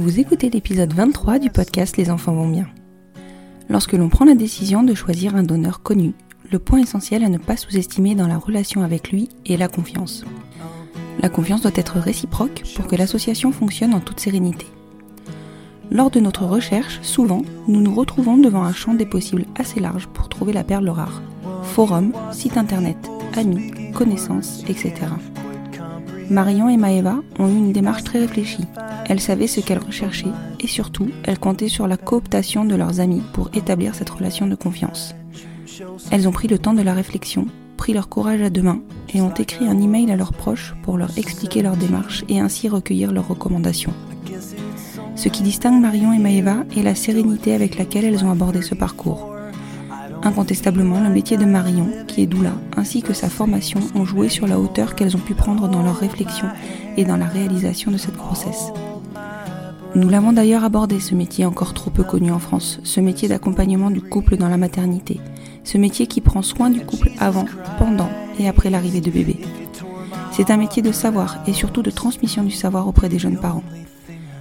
Vous écoutez l'épisode 23 du podcast Les enfants vont bien. Lorsque l'on prend la décision de choisir un donneur connu, le point essentiel à ne pas sous-estimer dans la relation avec lui est la confiance. La confiance doit être réciproque pour que l'association fonctionne en toute sérénité. Lors de notre recherche, souvent, nous nous retrouvons devant un champ des possibles assez large pour trouver la perle rare. Forum, site internet, amis, connaissances, etc. Marion et Maëva ont eu une démarche très réfléchie. Elles savaient ce qu'elles recherchaient et surtout, elles comptaient sur la cooptation de leurs amis pour établir cette relation de confiance. Elles ont pris le temps de la réflexion, pris leur courage à deux mains et ont écrit un email à leurs proches pour leur expliquer leur démarche et ainsi recueillir leurs recommandations. Ce qui distingue Marion et Maëva est la sérénité avec laquelle elles ont abordé ce parcours. Incontestablement, le métier de Marion, qui est doula, ainsi que sa formation ont joué sur la hauteur qu'elles ont pu prendre dans leur réflexion et dans la réalisation de cette grossesse. Nous l'avons d'ailleurs abordé, ce métier encore trop peu connu en France, ce métier d'accompagnement du couple dans la maternité, ce métier qui prend soin du couple avant, pendant et après l'arrivée de bébé. C'est un métier de savoir et surtout de transmission du savoir auprès des jeunes parents.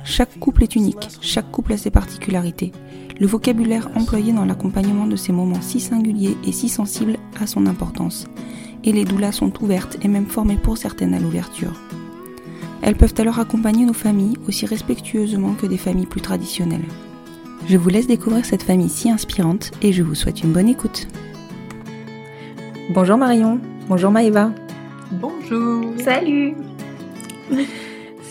Chaque couple est unique, chaque couple a ses particularités. Le vocabulaire employé dans l'accompagnement de ces moments si singuliers et si sensibles a son importance. Et les doulas sont ouvertes et même formées pour certaines à l'ouverture. Elles peuvent alors accompagner nos familles aussi respectueusement que des familles plus traditionnelles. Je vous laisse découvrir cette famille si inspirante et je vous souhaite une bonne écoute. Bonjour Marion, bonjour Maëva. Bonjour. Salut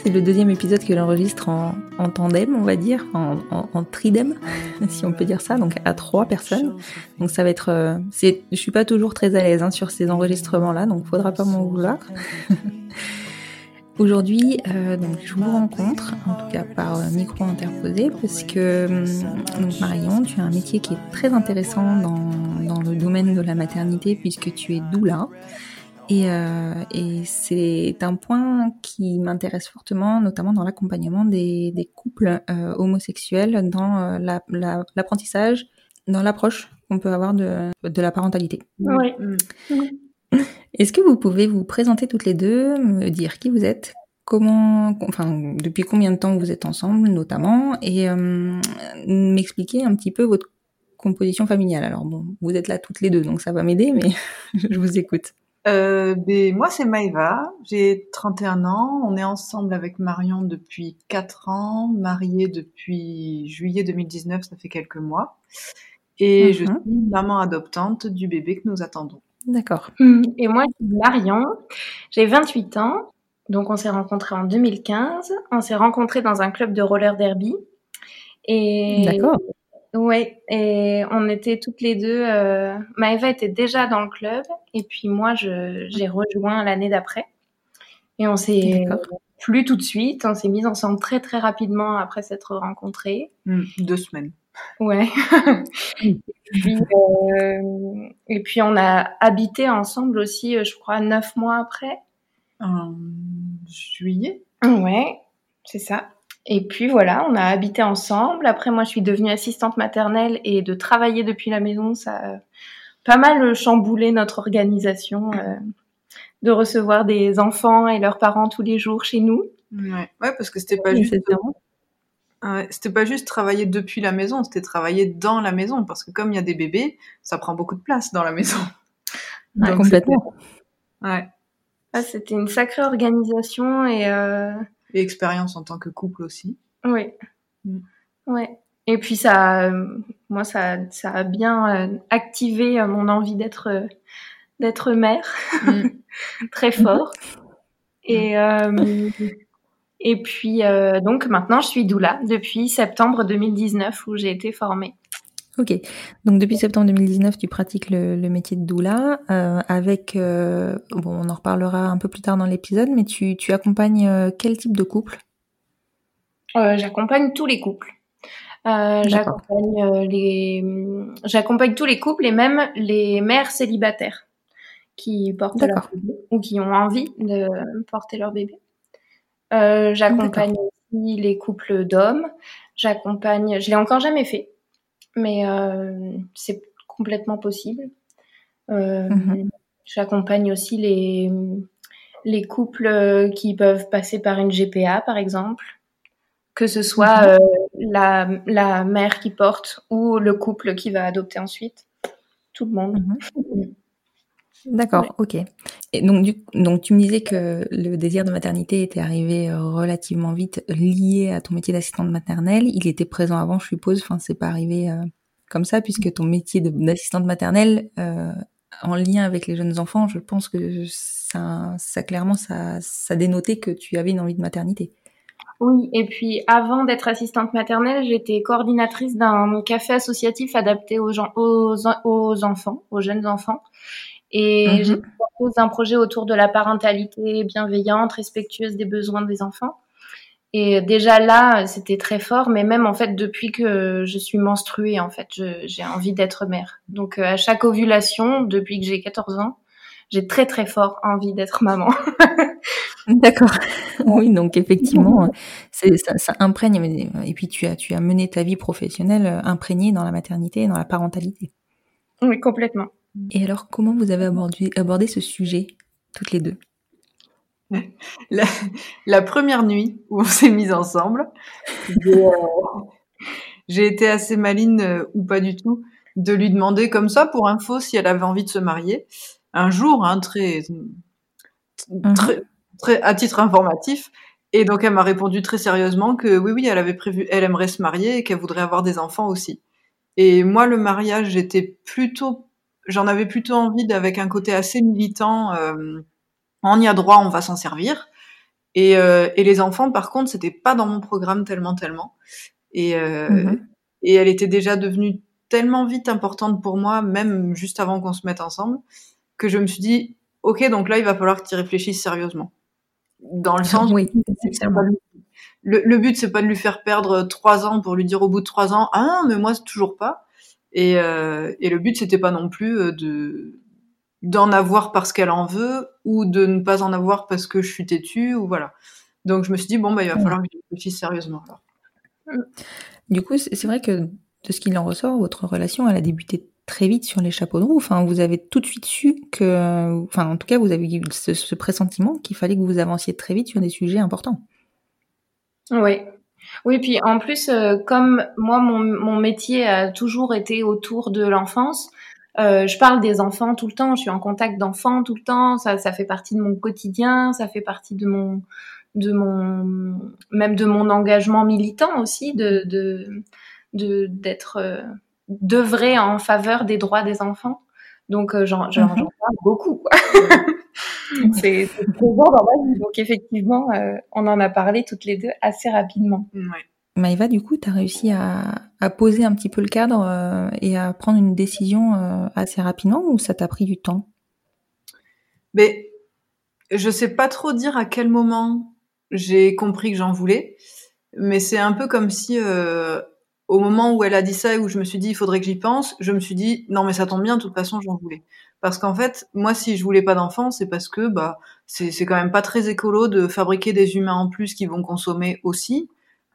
C'est le deuxième épisode que l'enregistre en, en tandem, on va dire, en, tridem, si on peut dire ça, donc à trois personnes. Donc ça va être... Euh, je suis pas toujours très à l'aise hein, sur ces enregistrements-là, donc faudra pas m'en vouloir. Aujourd'hui, euh, je vous rencontre, en tout cas par micro interposé, parce que donc Marion, tu as un métier qui est très intéressant dans le domaine de la maternité, puisque tu es doula. Et, euh, et c'est un point qui m'intéresse fortement, notamment dans l'accompagnement des, des, couples euh, homosexuels, dans l'apprentissage, la, dans l'approche qu'on peut avoir de, de la parentalité. Oui. Est-ce que vous pouvez vous présenter toutes les deux, me dire qui vous êtes, comment, enfin, depuis combien de temps vous êtes ensemble, notamment, et euh, m'expliquer un petit peu votre composition familiale? Alors bon, vous êtes là toutes les deux, donc ça va m'aider, mais je vous écoute. Euh, ben, moi, c'est Maëva, j'ai 31 ans, on est ensemble avec Marion depuis 4 ans, mariés depuis juillet 2019, ça fait quelques mois, et mm -hmm. je suis maman adoptante du bébé que nous attendons. D'accord. Et moi, c'est Marion, j'ai 28 ans, Donc on s'est rencontrés en 2015. On s'est rencontrés dans un club de roller derby. Et Ouais, et on était toutes les deux. Euh, Maëva était déjà dans le club, et puis moi, j'ai rejoint l'année d'après. Et on s'est plus tout de suite. On s'est mis ensemble très très rapidement après s'être rencontrés. Hmm, deux semaines. Ouais. et, puis, euh, et puis on a habité ensemble aussi, euh, je crois, neuf mois après. En juillet. Ouais, c'est ça. Et puis voilà, on a habité ensemble. Après, moi, je suis devenue assistante maternelle et de travailler depuis la maison, ça a pas mal chamboulé notre organisation euh, de recevoir des enfants et leurs parents tous les jours chez nous. Ouais, ouais parce que c'était pas Oui, juste. Ouais, c'était pas juste travailler depuis la maison, c'était travailler dans la maison parce que comme il y a des bébés, ça prend beaucoup de place dans la maison. Donc, complètement. Ouais. Ah, C'était une sacrée organisation et euh, Et expérience en tant que couple aussi. oui, Mm. ouais. Et puis ça, euh, moi, ça, ça a bien euh, activé euh, mon envie d'être d'être mère. Mm. très fort. Et, euh, et puis, donc maintenant, je suis doula depuis septembre 2019 où j'ai été formée. Ok. Donc depuis septembre 2019, tu pratiques le, le métier de doula euh, avec, euh, bon, on en reparlera un peu plus tard dans l'épisode, mais tu, tu accompagnes euh, quel type de couple? Euh, j'accompagne tous les couples. Euh, j'accompagne les, j'accompagne tous les couples et même les mères célibataires qui portent leur bébé ou qui ont envie de porter leur bébé. Euh, j'accompagne aussi les couples d'hommes. J'accompagne, je l'ai encore jamais fait, mais euh, c'est complètement possible. Euh, Mhm. J'accompagne aussi les les couples euh, qui peuvent passer par une GPA, par exemple, que ce soit Mhm. euh, la, la mère qui porte ou le couple qui va adopter ensuite. Tout le monde. D'accord, ok. Et donc, du, donc tu me disais que le désir de maternité était arrivé euh, relativement vite lié à ton métier d'assistante maternelle. Il était présent avant, je suppose. Enfin, c'est pas arrivé euh, comme ça, puisque ton métier d'assistante maternelle, euh, en lien avec les jeunes enfants, je pense que ça, ça clairement, ça, ça dénotait que tu avais une envie de maternité. Oui, et puis avant d'être assistante maternelle, j'étais coordinatrice d'un café associatif adapté aux, gens, aux, aux enfants, aux jeunes enfants. Et j'ai proposé un projet autour de la parentalité bienveillante, respectueuse des besoins des enfants. Et déjà là, c'était très fort, mais même en fait depuis que je suis menstruée, en fait, je- j'ai envie d'être mère. Donc euh, à chaque ovulation, depuis que j'ai 14 ans, j'ai très très fort envie d'être maman. D'accord. oui, donc effectivement, ça, ça imprègne. Et puis tu as, tu as mené ta vie professionnelle euh, imprégnée dans la maternité et dans la parentalité. oui, complètement. Et alors, comment vous avez abordé, abordé ce sujet, toutes les deux? La, la première nuit où on s'est mis ensemble, j'ai euh, été assez maline, euh, ou pas du tout, de lui demander comme ça, pour info, si elle avait envie de se marier. Un jour, hein, très, très, très, à titre informatif. Et donc, elle m'a répondu très sérieusement que oui, oui, elle avait prévu, elle aimerait se marier et qu'elle voudrait avoir des enfants aussi. Et moi, le mariage, j'étais plutôt, j'en avais plutôt envie d'avec un côté assez militant. euh, on y a droit, on va s'en servir. Et, euh, et les enfants, par contre, c'était pas dans mon programme tellement, tellement. Et, euh, Mhm. et elle était déjà devenue tellement vite importante pour moi, même juste avant qu'on se mette ensemble, que je me suis dit, ok, donc là, il va falloir que tu réfléchisses sérieusement. Dans le sens, Oui, le, le but, c'est pas de lui faire perdre trois ans pour lui dire au bout de trois ans, ah mais moi, c'est toujours pas. Et, euh, et le but, c'était pas non plus euh, de d'en avoir parce qu'elle en veut ou de ne pas en avoir parce que je suis têtue ou voilà. Donc je me suis dit bon bah il va Ouais. falloir que je réfléchisse sérieusement alors. Du coup, c'est c'est vrai que de ce qu'il en ressort, votre relation, elle a débuté très vite sur les chapeaux de roue. Enfin, vous avez tout de suite su que, enfin, en tout cas, vous avez eu ce, ce pressentiment qu'il fallait que vous avanciez très vite sur des sujets importants. Oui. Oui, puis en plus, euh, comme moi, mon, métier a toujours été autour de l'enfance, euh, je parle des enfants tout le temps, je suis en contact d'enfants tout le temps, ça, ça fait partie de mon quotidien, ça fait partie de mon, de mon, même de mon engagement militant aussi, de, de, de d'être, euh, d'œuvrer en faveur des droits des enfants. Donc euh, j'en j'en parle beaucoup. c'est présent dans ma vie. Donc effectivement, euh, on en a parlé toutes les deux assez rapidement. Ouais. Maëva, du coup, tu as réussi à, à, poser un petit peu le cadre euh, et à prendre une décision euh, assez rapidement ou ça t'a pris du temps? Mais je sais pas trop dire à quel moment j'ai compris que j'en voulais, mais c'est un peu comme si euh, au moment où elle a dit ça et où je me suis dit il faudrait que j'y pense, je me suis dit non mais ça tombe bien, de toute façon j'en voulais. Parce qu'en fait, moi si je voulais pas d'enfant, c'est parce que bah c'est c'est quand même pas très écolo de fabriquer des humains en plus qui vont consommer aussi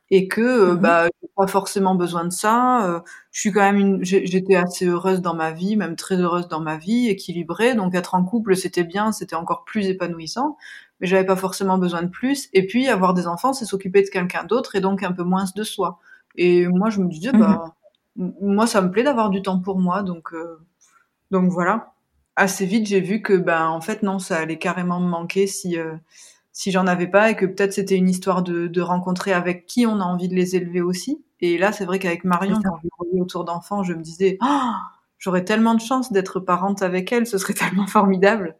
et que euh, Mhm. bah j'ai pas forcément besoin de ça. euh, je suis quand même une, j'étais assez heureuse dans ma vie, même très heureuse dans ma vie, équilibrée. Donc être en couple c'était bien, c'était encore plus épanouissant, mais j'avais pas forcément besoin de plus. Et puis avoir des enfants, c'est s'occuper de quelqu'un d'autre et donc un peu moins de soi. Et moi je me disais bah m- moi ça me plaît d'avoir du temps pour moi, donc euh, donc voilà. Assez vite j'ai vu que ben en fait non ça allait carrément me manquer si euh, si j'en avais pas et que peut-être c'était une histoire de, de rencontrer avec qui on a envie de les élever aussi. Et là, c'est vrai qu'avec Marion, quand je voyais autour d'enfants, je me disais, Ah, j'aurais tellement de chance d'être parente avec elle, ce serait tellement formidable.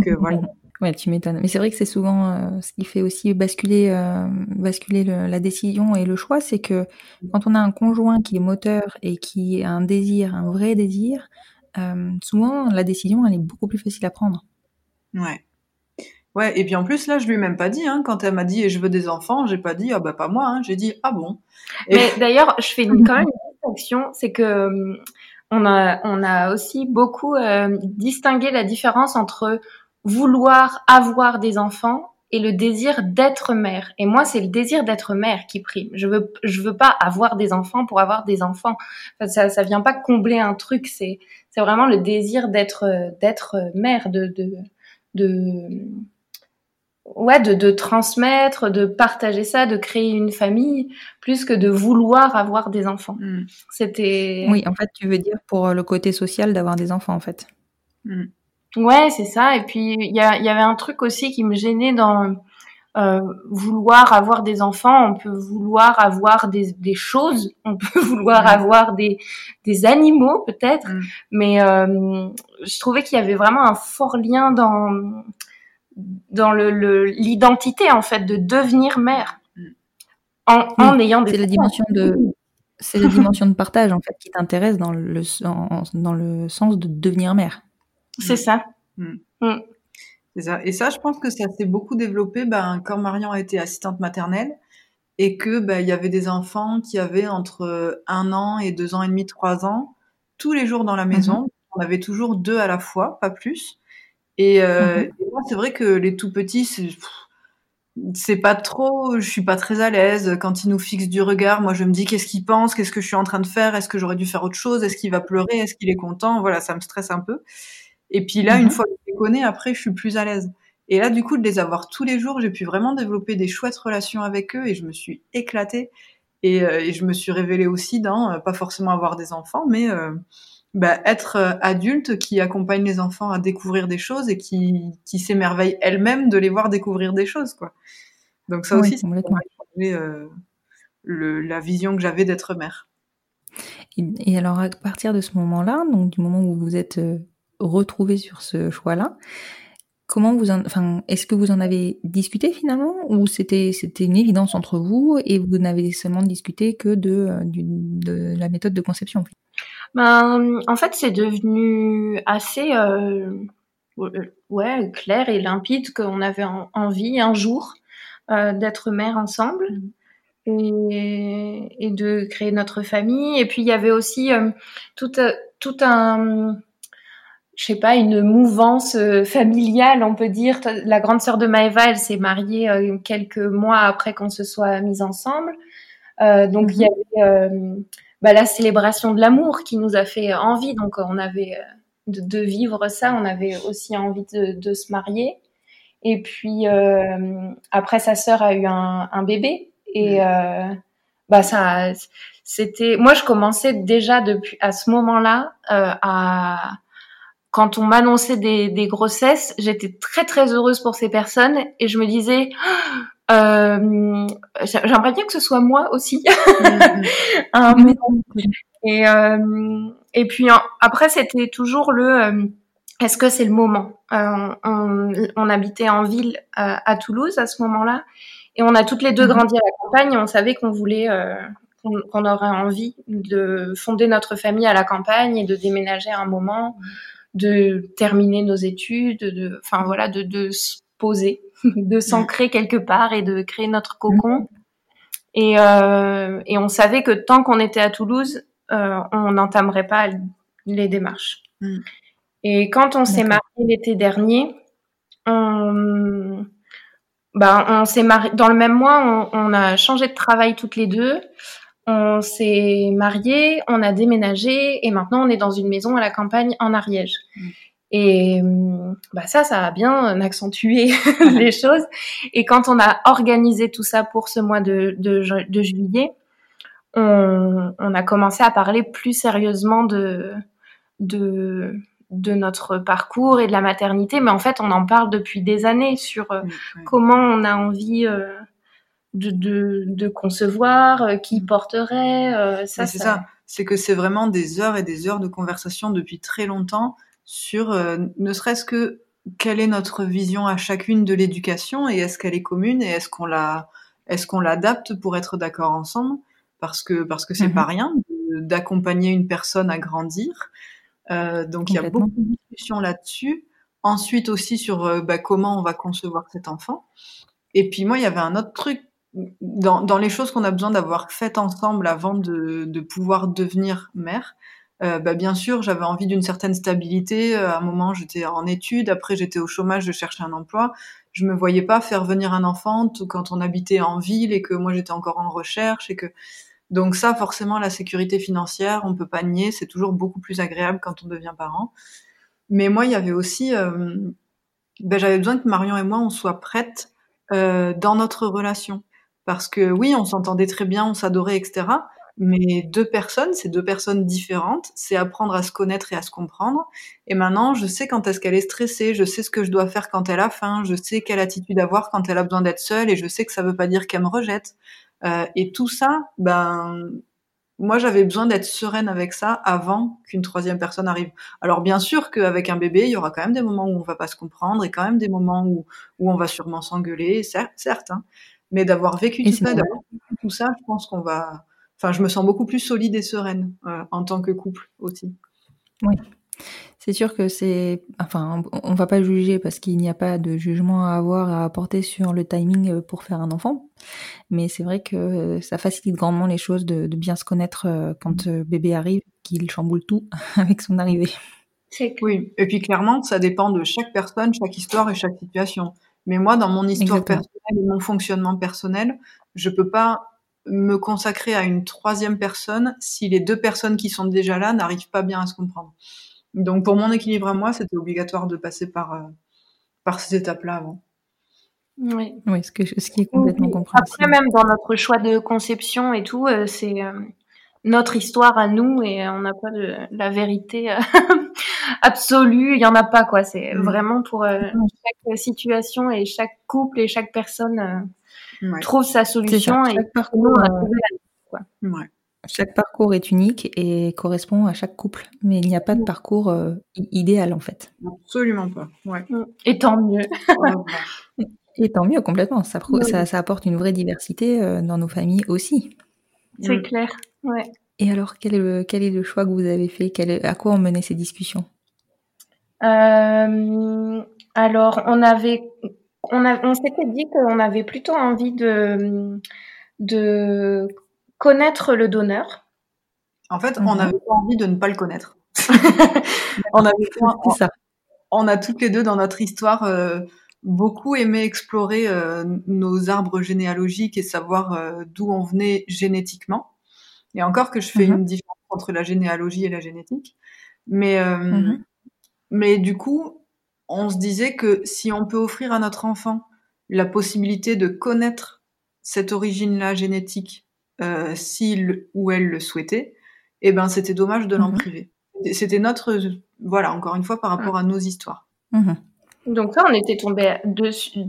Que voilà. Ouais, tu m'étonnes. Mais c'est vrai que c'est souvent euh, ce qui fait aussi basculer, euh, basculer le- la décision et le choix, c'est que quand on a un conjoint qui est moteur et qui a un désir, un vrai désir, euh, souvent la décision elle est beaucoup plus facile à prendre. Ouais. Ouais, et puis en plus, là, je lui ai même pas dit, hein, quand elle m'a dit, je veux des enfants, j'ai pas dit, ah bah pas moi, hein, j'ai dit, ah bon? Et- Mais d'ailleurs, je fais une, quand même une distinction, c'est que hum, on a, on a aussi beaucoup euh, distingué la différence entre vouloir avoir des enfants et le désir d'être mère. Et moi, c'est le désir d'être mère qui prime. Je veux, je veux pas avoir des enfants pour avoir des enfants. Enfin, ça, ça vient pas combler un truc. C'est, c'est vraiment le désir d'être, d'être mère, de, de, de, ouais, de, de transmettre, de partager ça, de créer une famille, plus que de vouloir avoir des enfants. Hmm, C'était, Oui, en fait, tu veux dire pour le côté social d'avoir des enfants, en fait. hmm. Ouais, c'est ça. Et puis il y, a- il y avait un truc aussi qui me gênait dans euh, vouloir avoir des enfants. On peut vouloir avoir des, des choses, on peut vouloir Mm. avoir des, des animaux peut-être, Mm. mais euh, je trouvais qu'il y avait vraiment un fort lien dans dans le l'identité en fait de devenir mère Mm. en, en ayant des C'est la dimension de, c'est la dimension de partage en fait qui t'intéresse dans le, dans le sens de devenir mère. C'est ça. C'est ça. Et ça, je pense que ça s'est beaucoup développé ben, quand Marion a été assistante maternelle et que ben, il y avait des enfants qui avaient entre un an et deux ans et demi, trois ans, tous les jours dans la maison. On avait toujours deux à la fois, pas plus. Et, euh, Mhm. et moi, c'est vrai que les tout petits, c'est c'est pas trop, je suis pas très à l'aise quand ils nous fixent du regard. Moi, je me dis qu'est-ce qu'il pense, qu'est-ce que je suis en train de faire, est-ce que j'aurais dû faire autre chose, est-ce qu'il va pleurer, est-ce qu'il est content? Voilà, ça me stresse un peu. Et puis là, Mhm. une fois que je les connais, après, je suis plus à l'aise. Et là, du coup, de les avoir tous les jours, j'ai pu vraiment développer des chouettes relations avec eux et je me suis éclatée. Et, euh, et je me suis révélée aussi dans, euh, pas forcément avoir des enfants, mais euh, bah, être adulte qui accompagne les enfants à découvrir des choses et qui, qui s'émerveille elle-même de les voir découvrir des choses, quoi. Donc ça Oui, aussi, ça complètement. a changé euh, le, la vision que j'avais d'être mère. Et, et alors à partir de ce moment-là, donc du moment où vous êtes euh, retrouvés sur ce choix-là, comment vous en, enfin, est-ce que vous en avez discuté finalement ou c'était c'était une évidence entre vous et vous n'avez seulement discuté que de euh, de la méthode de conception Ben, en fait, c'est devenu assez euh, ouais, clair et limpide qu'on avait en- envie un jour euh, d'être mère ensemble et, et de créer notre famille. Et puis, il y avait aussi euh, tout, euh, tout un, je sais pas, une mouvance euh, familiale, on peut dire. La grande sœur de Maëva, elle s'est mariée euh, quelques mois après qu'on se soit mis ensemble. Euh, donc, il y avait euh, bah, la célébration de l'amour qui nous a fait envie. Donc, on avait euh, de, de vivre ça, on avait aussi envie de, de se marier. Et puis euh, après, sa sœur a eu un, un bébé et euh, bah ça, c'était. Moi, je commençais déjà depuis à ce moment-là euh, à quand on m'annonçait des, des grossesses, j'étais très très heureuse pour ces personnes et je me disais. Euh, J'aimerais bien que ce soit moi aussi. un moment. Et, euh, et puis après, c'était toujours le est-ce que c'est le moment? On, on, habitait en ville à Toulouse à ce moment-là, et on a toutes les deux mhm. grandi à la campagne. Et on savait qu'on voulait, qu'on aurait envie de fonder notre famille à la campagne et de déménager à un moment, de terminer nos études, de, enfin voilà, de, de se poser, de s'ancrer quelque part et de créer notre cocon. Et, euh, et on savait que tant qu'on était à Toulouse, euh, on n'entamerait pas les démarches. Mm. Et quand on s'est marié l'été dernier, on, bah, on s'est marié dans le même mois. On, on, a changé de travail toutes les deux. On s'est marié, on a déménagé et maintenant on est dans une maison à la campagne en Ariège. Mm. Et bah ça, ça a bien accentué les choses. Et quand on a organisé tout ça pour ce mois de, de, de juillet, on, on, a commencé à parler plus sérieusement de, de, de notre parcours et de la maternité. Mais en fait, on en parle depuis des années sur euh, comment on a envie euh, de, de, de, concevoir, euh, qui mm. porterait. Euh, ça, c'est ça. C'est que c'est vraiment des heures et des heures de conversation depuis très longtemps sur euh, ne serait-ce que quelle est notre vision à chacune de l'éducation et est-ce qu'elle est commune et est-ce qu'on la est-ce qu'on l'adapte pour être d'accord ensemble? Parce que parce que c'est mm-hmm. pas rien d'accompagner une personne à grandir. donc il y a beaucoup de discussions là-dessus. Ensuite aussi sur bah, comment on va concevoir cet enfant. Et puis moi, il y avait un autre truc dans, dans les choses qu'on a besoin d'avoir faites ensemble avant de, de pouvoir devenir mère, euh, bah bien sûr, j'avais envie d'une certaine stabilité. Euh, à un moment, j'étais en études, après j'étais au chômage, je cherchais un emploi. Je me voyais pas faire venir un enfant quand on habitait en ville et que moi j'étais encore en recherche et que donc ça, forcément, la sécurité financière, on peut pas nier, c'est toujours beaucoup plus agréable quand on devient parent. Mais moi, il y avait aussi, euh, ben, j'avais besoin que Marion et moi on soit prêtes euh, dans notre relation. Parce que oui, on s'entendait très bien, on s'adorait, etc. Mais deux personnes, c'est deux personnes différentes. C'est apprendre à se connaître et à se comprendre. Et maintenant, je sais quand est-ce qu'elle est stressée, je sais ce que je dois faire quand elle a faim, je sais quelle attitude avoir quand elle a besoin d'être seule, et je sais que ça veut pas dire qu'elle me rejette. Euh, et tout ça, ben, moi, j'avais besoin d'être sereine avec ça avant qu'une troisième personne arrive. Alors, bien sûr qu'avec un bébé, il y aura quand même des moments où on va pas se comprendre et quand même des moments où, où on va sûrement s'engueuler, certes, certes hein. Mais d'avoir vécu tout ça, tout ça, je pense qu'on va. Enfin, je me sens beaucoup plus solide et sereine euh, en tant que couple aussi. Oui. C'est sûr que c'est, enfin, on va pas juger parce qu'il n'y a pas de jugement à avoir à apporter sur le timing euh, pour faire un enfant, mais c'est vrai que ça facilite grandement les choses de, bien se connaître euh, quand bébé arrive, qu'il chamboule tout avec son arrivée. Oui, et puis clairement, ça dépend de chaque personne, chaque histoire et chaque situation. Mais moi, dans mon histoire personnelle et mon fonctionnement personnel, je peux pas me consacrer à une troisième personne si les deux personnes qui sont déjà là n'arrivent pas bien à se comprendre. Donc pour mon équilibre à moi, c'était obligatoire de passer par, euh, par ces étapes-là avant. Oui, oui ce, que, ce qui est complètement compréhensible. Après, même dans notre choix de conception et tout, euh, c'est euh, notre histoire à nous et on n'a pas de la vérité absolue, il y en a pas quoi. C'est mm. vraiment pour euh, mm. chaque situation et chaque couple et chaque personne euh, trouve sa solution et chaque parcours, euh, chaque parcours est unique et correspond à chaque couple, mais il n'y a pas de mm. parcours idéal en fait. Absolument pas. Ouais. Et tant mieux. et tant mieux complètement. Ça, ça, ça, apporte une vraie diversité dans nos familles aussi. C'est clair. Ouais. Et alors, quel est, le, quel est le choix que vous avez fait? Quel, À quoi ont mené ces discussions? euh, Alors, on avait, on, a, on s'était dit qu'on avait plutôt envie de, de connaître le donneur. En fait, on avait pas envie de ne pas le connaître. on avait ça. On a toutes les deux dans notre histoire euh, beaucoup aimé explorer euh, nos arbres généalogiques et savoir euh, d'où on venait génétiquement. Et encore que je fais mhm. une différence entre la généalogie et la génétique. Mais, euh, mhm. Mais du coup, on se disait que si on peut offrir à notre enfant la possibilité de connaître cette origine-là génétique, euh, s'il ou elle le souhaitait, eh ben c'était dommage de l'en mhm. priver. C'était notre, voilà, encore une fois par rapport à nos histoires. Donc ça, on était tombé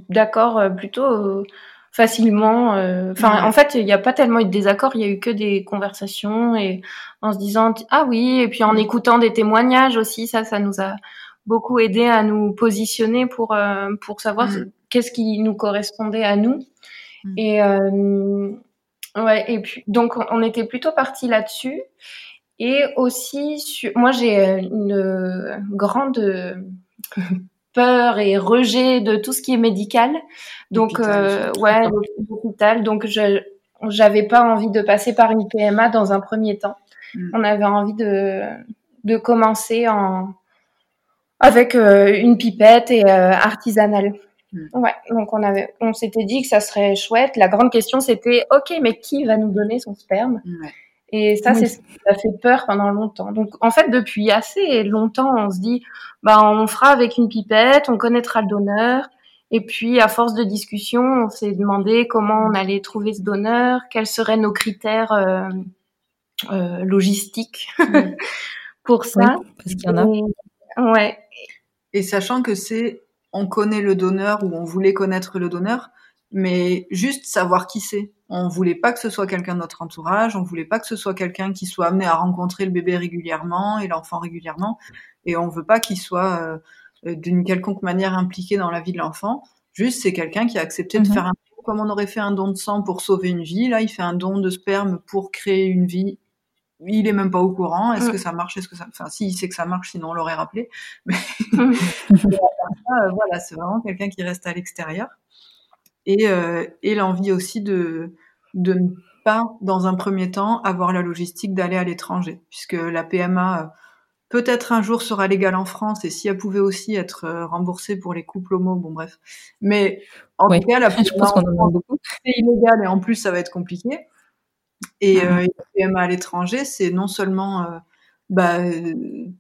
d'accord euh, plutôt facilement. euh, Enfin, en fait, il n'y a pas tellement eu de désaccord. Il y a eu que des conversations et en se disant ah oui, et puis en écoutant des témoignages aussi. Ça, ça nous a beaucoup aidé à nous positionner pour euh, pour savoir Mm. qu'est-ce qui nous correspondait à nous. Mm. Et euh, ouais, et puis donc on était plutôt parti là-dessus. Et aussi, sur- moi j'ai une grande peur et rejet de tout ce qui est médical. Donc euh, ouais, l'hôpital. Donc je j'avais pas envie de passer par une PMA dans un premier temps. Mm. On avait envie de de commencer en avec euh, une pipette et euh, artisanale. Mm. Ouais, donc on avait, on s'était dit que ça serait chouette. La grande question c'était, ok, mais qui va nous donner son sperme? Et ça, Oui. c'est ce qui a fait peur pendant longtemps. Donc en fait, depuis assez longtemps, on se dit, bah on fera avec une pipette, on connaîtra le donneur. Et puis à force de discussion, on s'est demandé comment on allait trouver ce donneur, quels seraient nos critères euh, euh, logistiques pour ça. Oui, parce qu'il y en a. Et- ouais, Et sachant que c'est, on connaît le donneur ou on voulait connaître le donneur, mais juste savoir qui c'est. On voulait pas que ce soit quelqu'un de notre entourage, on voulait pas que ce soit quelqu'un qui soit amené à rencontrer le bébé régulièrement et l'enfant régulièrement, et on veut pas qu'il soit euh, euh, d'une quelconque manière impliqué dans la vie de l'enfant. Juste, c'est quelqu'un qui a accepté de Mhm. faire un don, comme on aurait fait un don de sang pour sauver une vie. Là, il fait un don de sperme pour créer une vie. Il est même pas au courant. Est-ce que ça marche? Est-ce que ça Enfin, si, il sait que ça marche, sinon on l'aurait rappelé. Mais euh, voilà, c'est vraiment quelqu'un qui reste à l'extérieur. Et, euh, et l'envie aussi de, de ne pas, dans un premier temps, avoir la logistique d'aller à l'étranger. Puisque la PMA, euh, peut-être un jour sera légale en France, et si elle pouvait aussi être euh, remboursée pour les couples homo, bon bref. Mais en Oui, tout cas, la Je PMA pense qu'on en beaucoup. c'est illégal et en plus ça va être compliqué. Et, Mhm. euh, et la PMA à l'étranger, c'est non seulement euh, bah,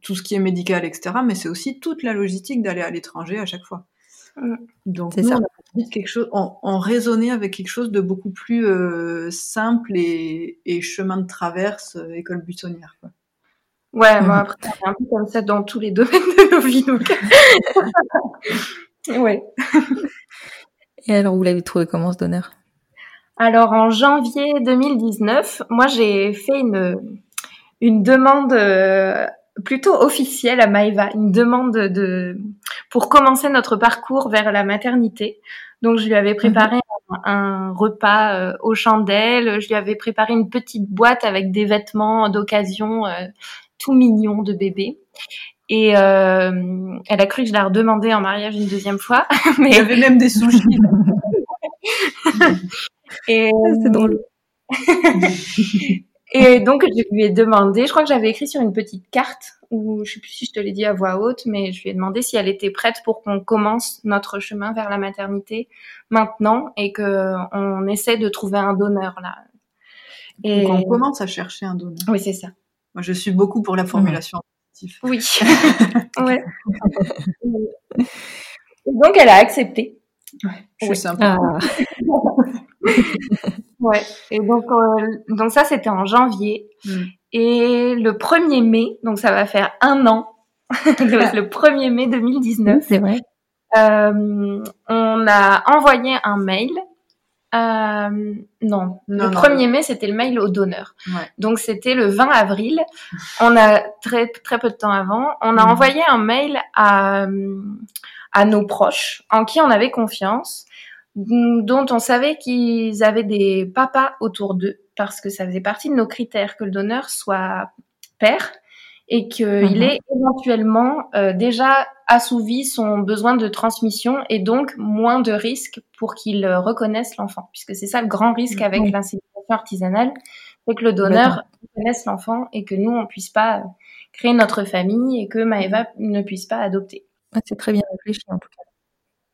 tout ce qui est médical, etc., mais c'est aussi toute la logistique d'aller à l'étranger à chaque fois. Donc C'est nous, ça. on a quelque chose, on raisonnait avec quelque chose de beaucoup plus euh, simple et, et chemin de traverse, euh, école buissonnière. Quoi. Ouais, bon, Mhm. après, c'est un peu comme ça dans tous les domaines de nos vies, donc. ouais. Et alors, vous l'avez trouvé comment ce donneur? Alors, en janvier 2019, moi, j'ai fait une, une demande euh, plutôt officielle à Maëva, une demande de, pour commencer notre parcours vers la maternité. Donc, je lui avais préparé un, un repas euh, aux chandelles, je lui avais préparé une petite boîte avec des vêtements d'occasion euh, tout mignons de bébé. Et euh, elle a cru que je la redemandais en mariage une deuxième fois. Il y Mais, avait même des sushis. et, C'est drôle. Et donc, je lui ai demandé, je crois que j'avais écrit sur une petite carte, ou je sais plus si je te l'ai dit à voix haute, mais je lui ai demandé si elle était prête pour qu'on commence notre chemin vers la maternité maintenant et que on essaie de trouver un donneur là. Et Donc on commence à chercher un donneur. oui, c'est ça. Moi, je suis beaucoup pour la formulation. Oui. ouais. Et donc, elle a accepté. Je suis sympa. Ah, Ouais. Et donc, euh, donc ça, c'était en janvier. Mm. Et le 1er mai, donc ça va faire un an, le, le 1er mai 2019, c'est vrai. euh, on a envoyé un mail. Euh, non, Non, le non. 1er mai, c'était le mail au donneur. Ouais. Donc, c'était le 20 avril. On a très, très peu de temps avant, on a Mhm. envoyé un mail à, euh, à nos proches en qui on avait confiance, dont on savait qu'ils avaient des papas autour d'eux, parce que ça faisait partie de nos critères que le donneur soit père et qu'il Mhm. ait éventuellement euh, déjà assouvi son besoin de transmission et donc moins de risques pour qu'il euh, reconnaisse l'enfant, puisque c'est ça le grand risque avec Oui. l'insémination artisanale, c'est que le donneur reconnaisse l'enfant et que nous, on puisse pas euh, créer notre famille et que Maëva ne puisse pas adopter. Ouais, c'est très bien réfléchi en tout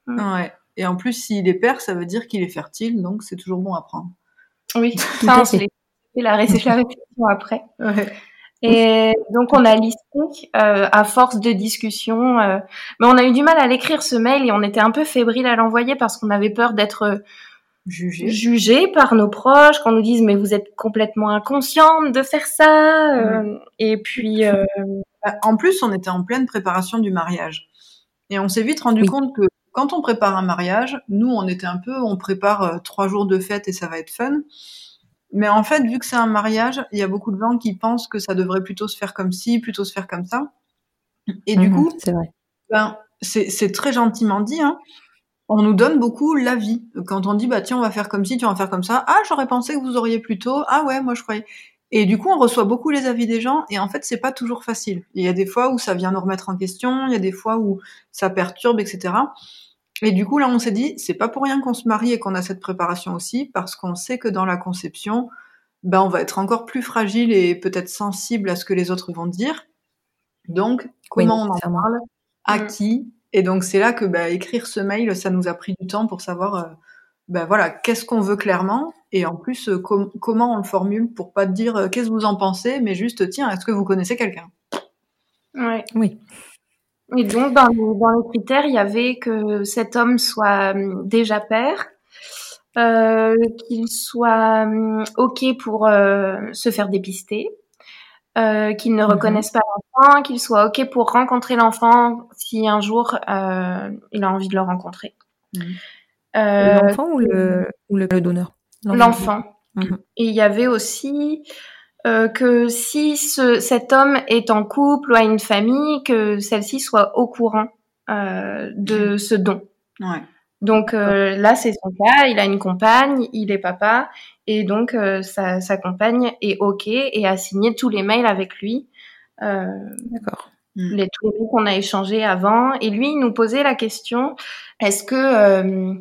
cas. Ouais. Et en plus, s'il est père, ça veut dire qu'il est fertile, donc c'est toujours bon à prendre. Oui, l'est fait la, ré- la réflexion après. Ouais. Et donc on a listé euh, à force de discussion, euh, mais on a eu du mal à l'écrire ce mail et on était un peu fébrile à l'envoyer parce qu'on avait peur d'être euh, Jugé. jugé par nos proches, qu'on nous dise mais vous êtes complètement inconsciente de faire ça. euh, Et puis euh, Bah, En plus, on était en pleine préparation du mariage. Et on s'est vite rendu Oui. compte que quand on prépare un mariage, nous, on était un peu, on prépare euh, trois jours de fête et ça va être fun. Mais en fait, vu que c'est un mariage, il y a beaucoup de gens qui pensent que ça devrait plutôt se faire comme ci, plutôt se faire comme ça. Et du Mhm, coup, c'est vrai. ben, c'est c'est très gentiment dit, hein. On nous donne beaucoup l'avis. Quand on dit, bah tiens, on va faire comme ci, tu vas faire comme ça. Ah, j'aurais pensé que vous auriez plutôt. Ah ouais, moi je croyais. Et du coup, on reçoit beaucoup les avis des gens, et en fait, c'est pas toujours facile. Il y a des fois où ça vient nous remettre en question, il y a des fois où ça perturbe, etc. Et du coup, là, on s'est dit, c'est pas pour rien qu'on se marie et qu'on a cette préparation aussi, parce qu'on sait que dans la conception, ben, on va être encore plus fragile et peut-être sensible à ce que les autres vont dire. Donc, Oui, comment on en parle, à Mm. qui? Et donc, c'est là que ben, écrire ce mail, ça nous a pris du temps pour savoir, euh, ben voilà, qu'est-ce qu'on veut clairement, et en plus, euh, com- comment on le formule pour pas dire euh, qu'est-ce que vous en pensez, mais juste, tiens, est-ce que vous connaissez quelqu'un? Ouais. Oui. Et donc, dans les, dans les critères, il y avait que cet homme soit hum, déjà père, euh, qu'il soit hum, OK pour euh, se faire dépister, euh, qu'il ne Mhm. reconnaisse pas l'enfant, qu'il soit OK pour rencontrer l'enfant si un jour euh, il a envie de le rencontrer. Mhm. Euh, L'enfant ou le, ou le, le donneur? L'enfant. Mhm. Et il y avait aussi euh, que si ce, cet homme est en couple ou a une famille, que celle-ci soit au courant euh, de ce don. Ouais. Donc euh, là, c'est son cas, il a une compagne, il est papa, et donc euh, sa, sa compagne est OK et a signé tous les mails avec lui. Euh, D'accord. les, tous les mots qu'on a échangés avant. Et lui, il nous posait la question est-ce que, euh,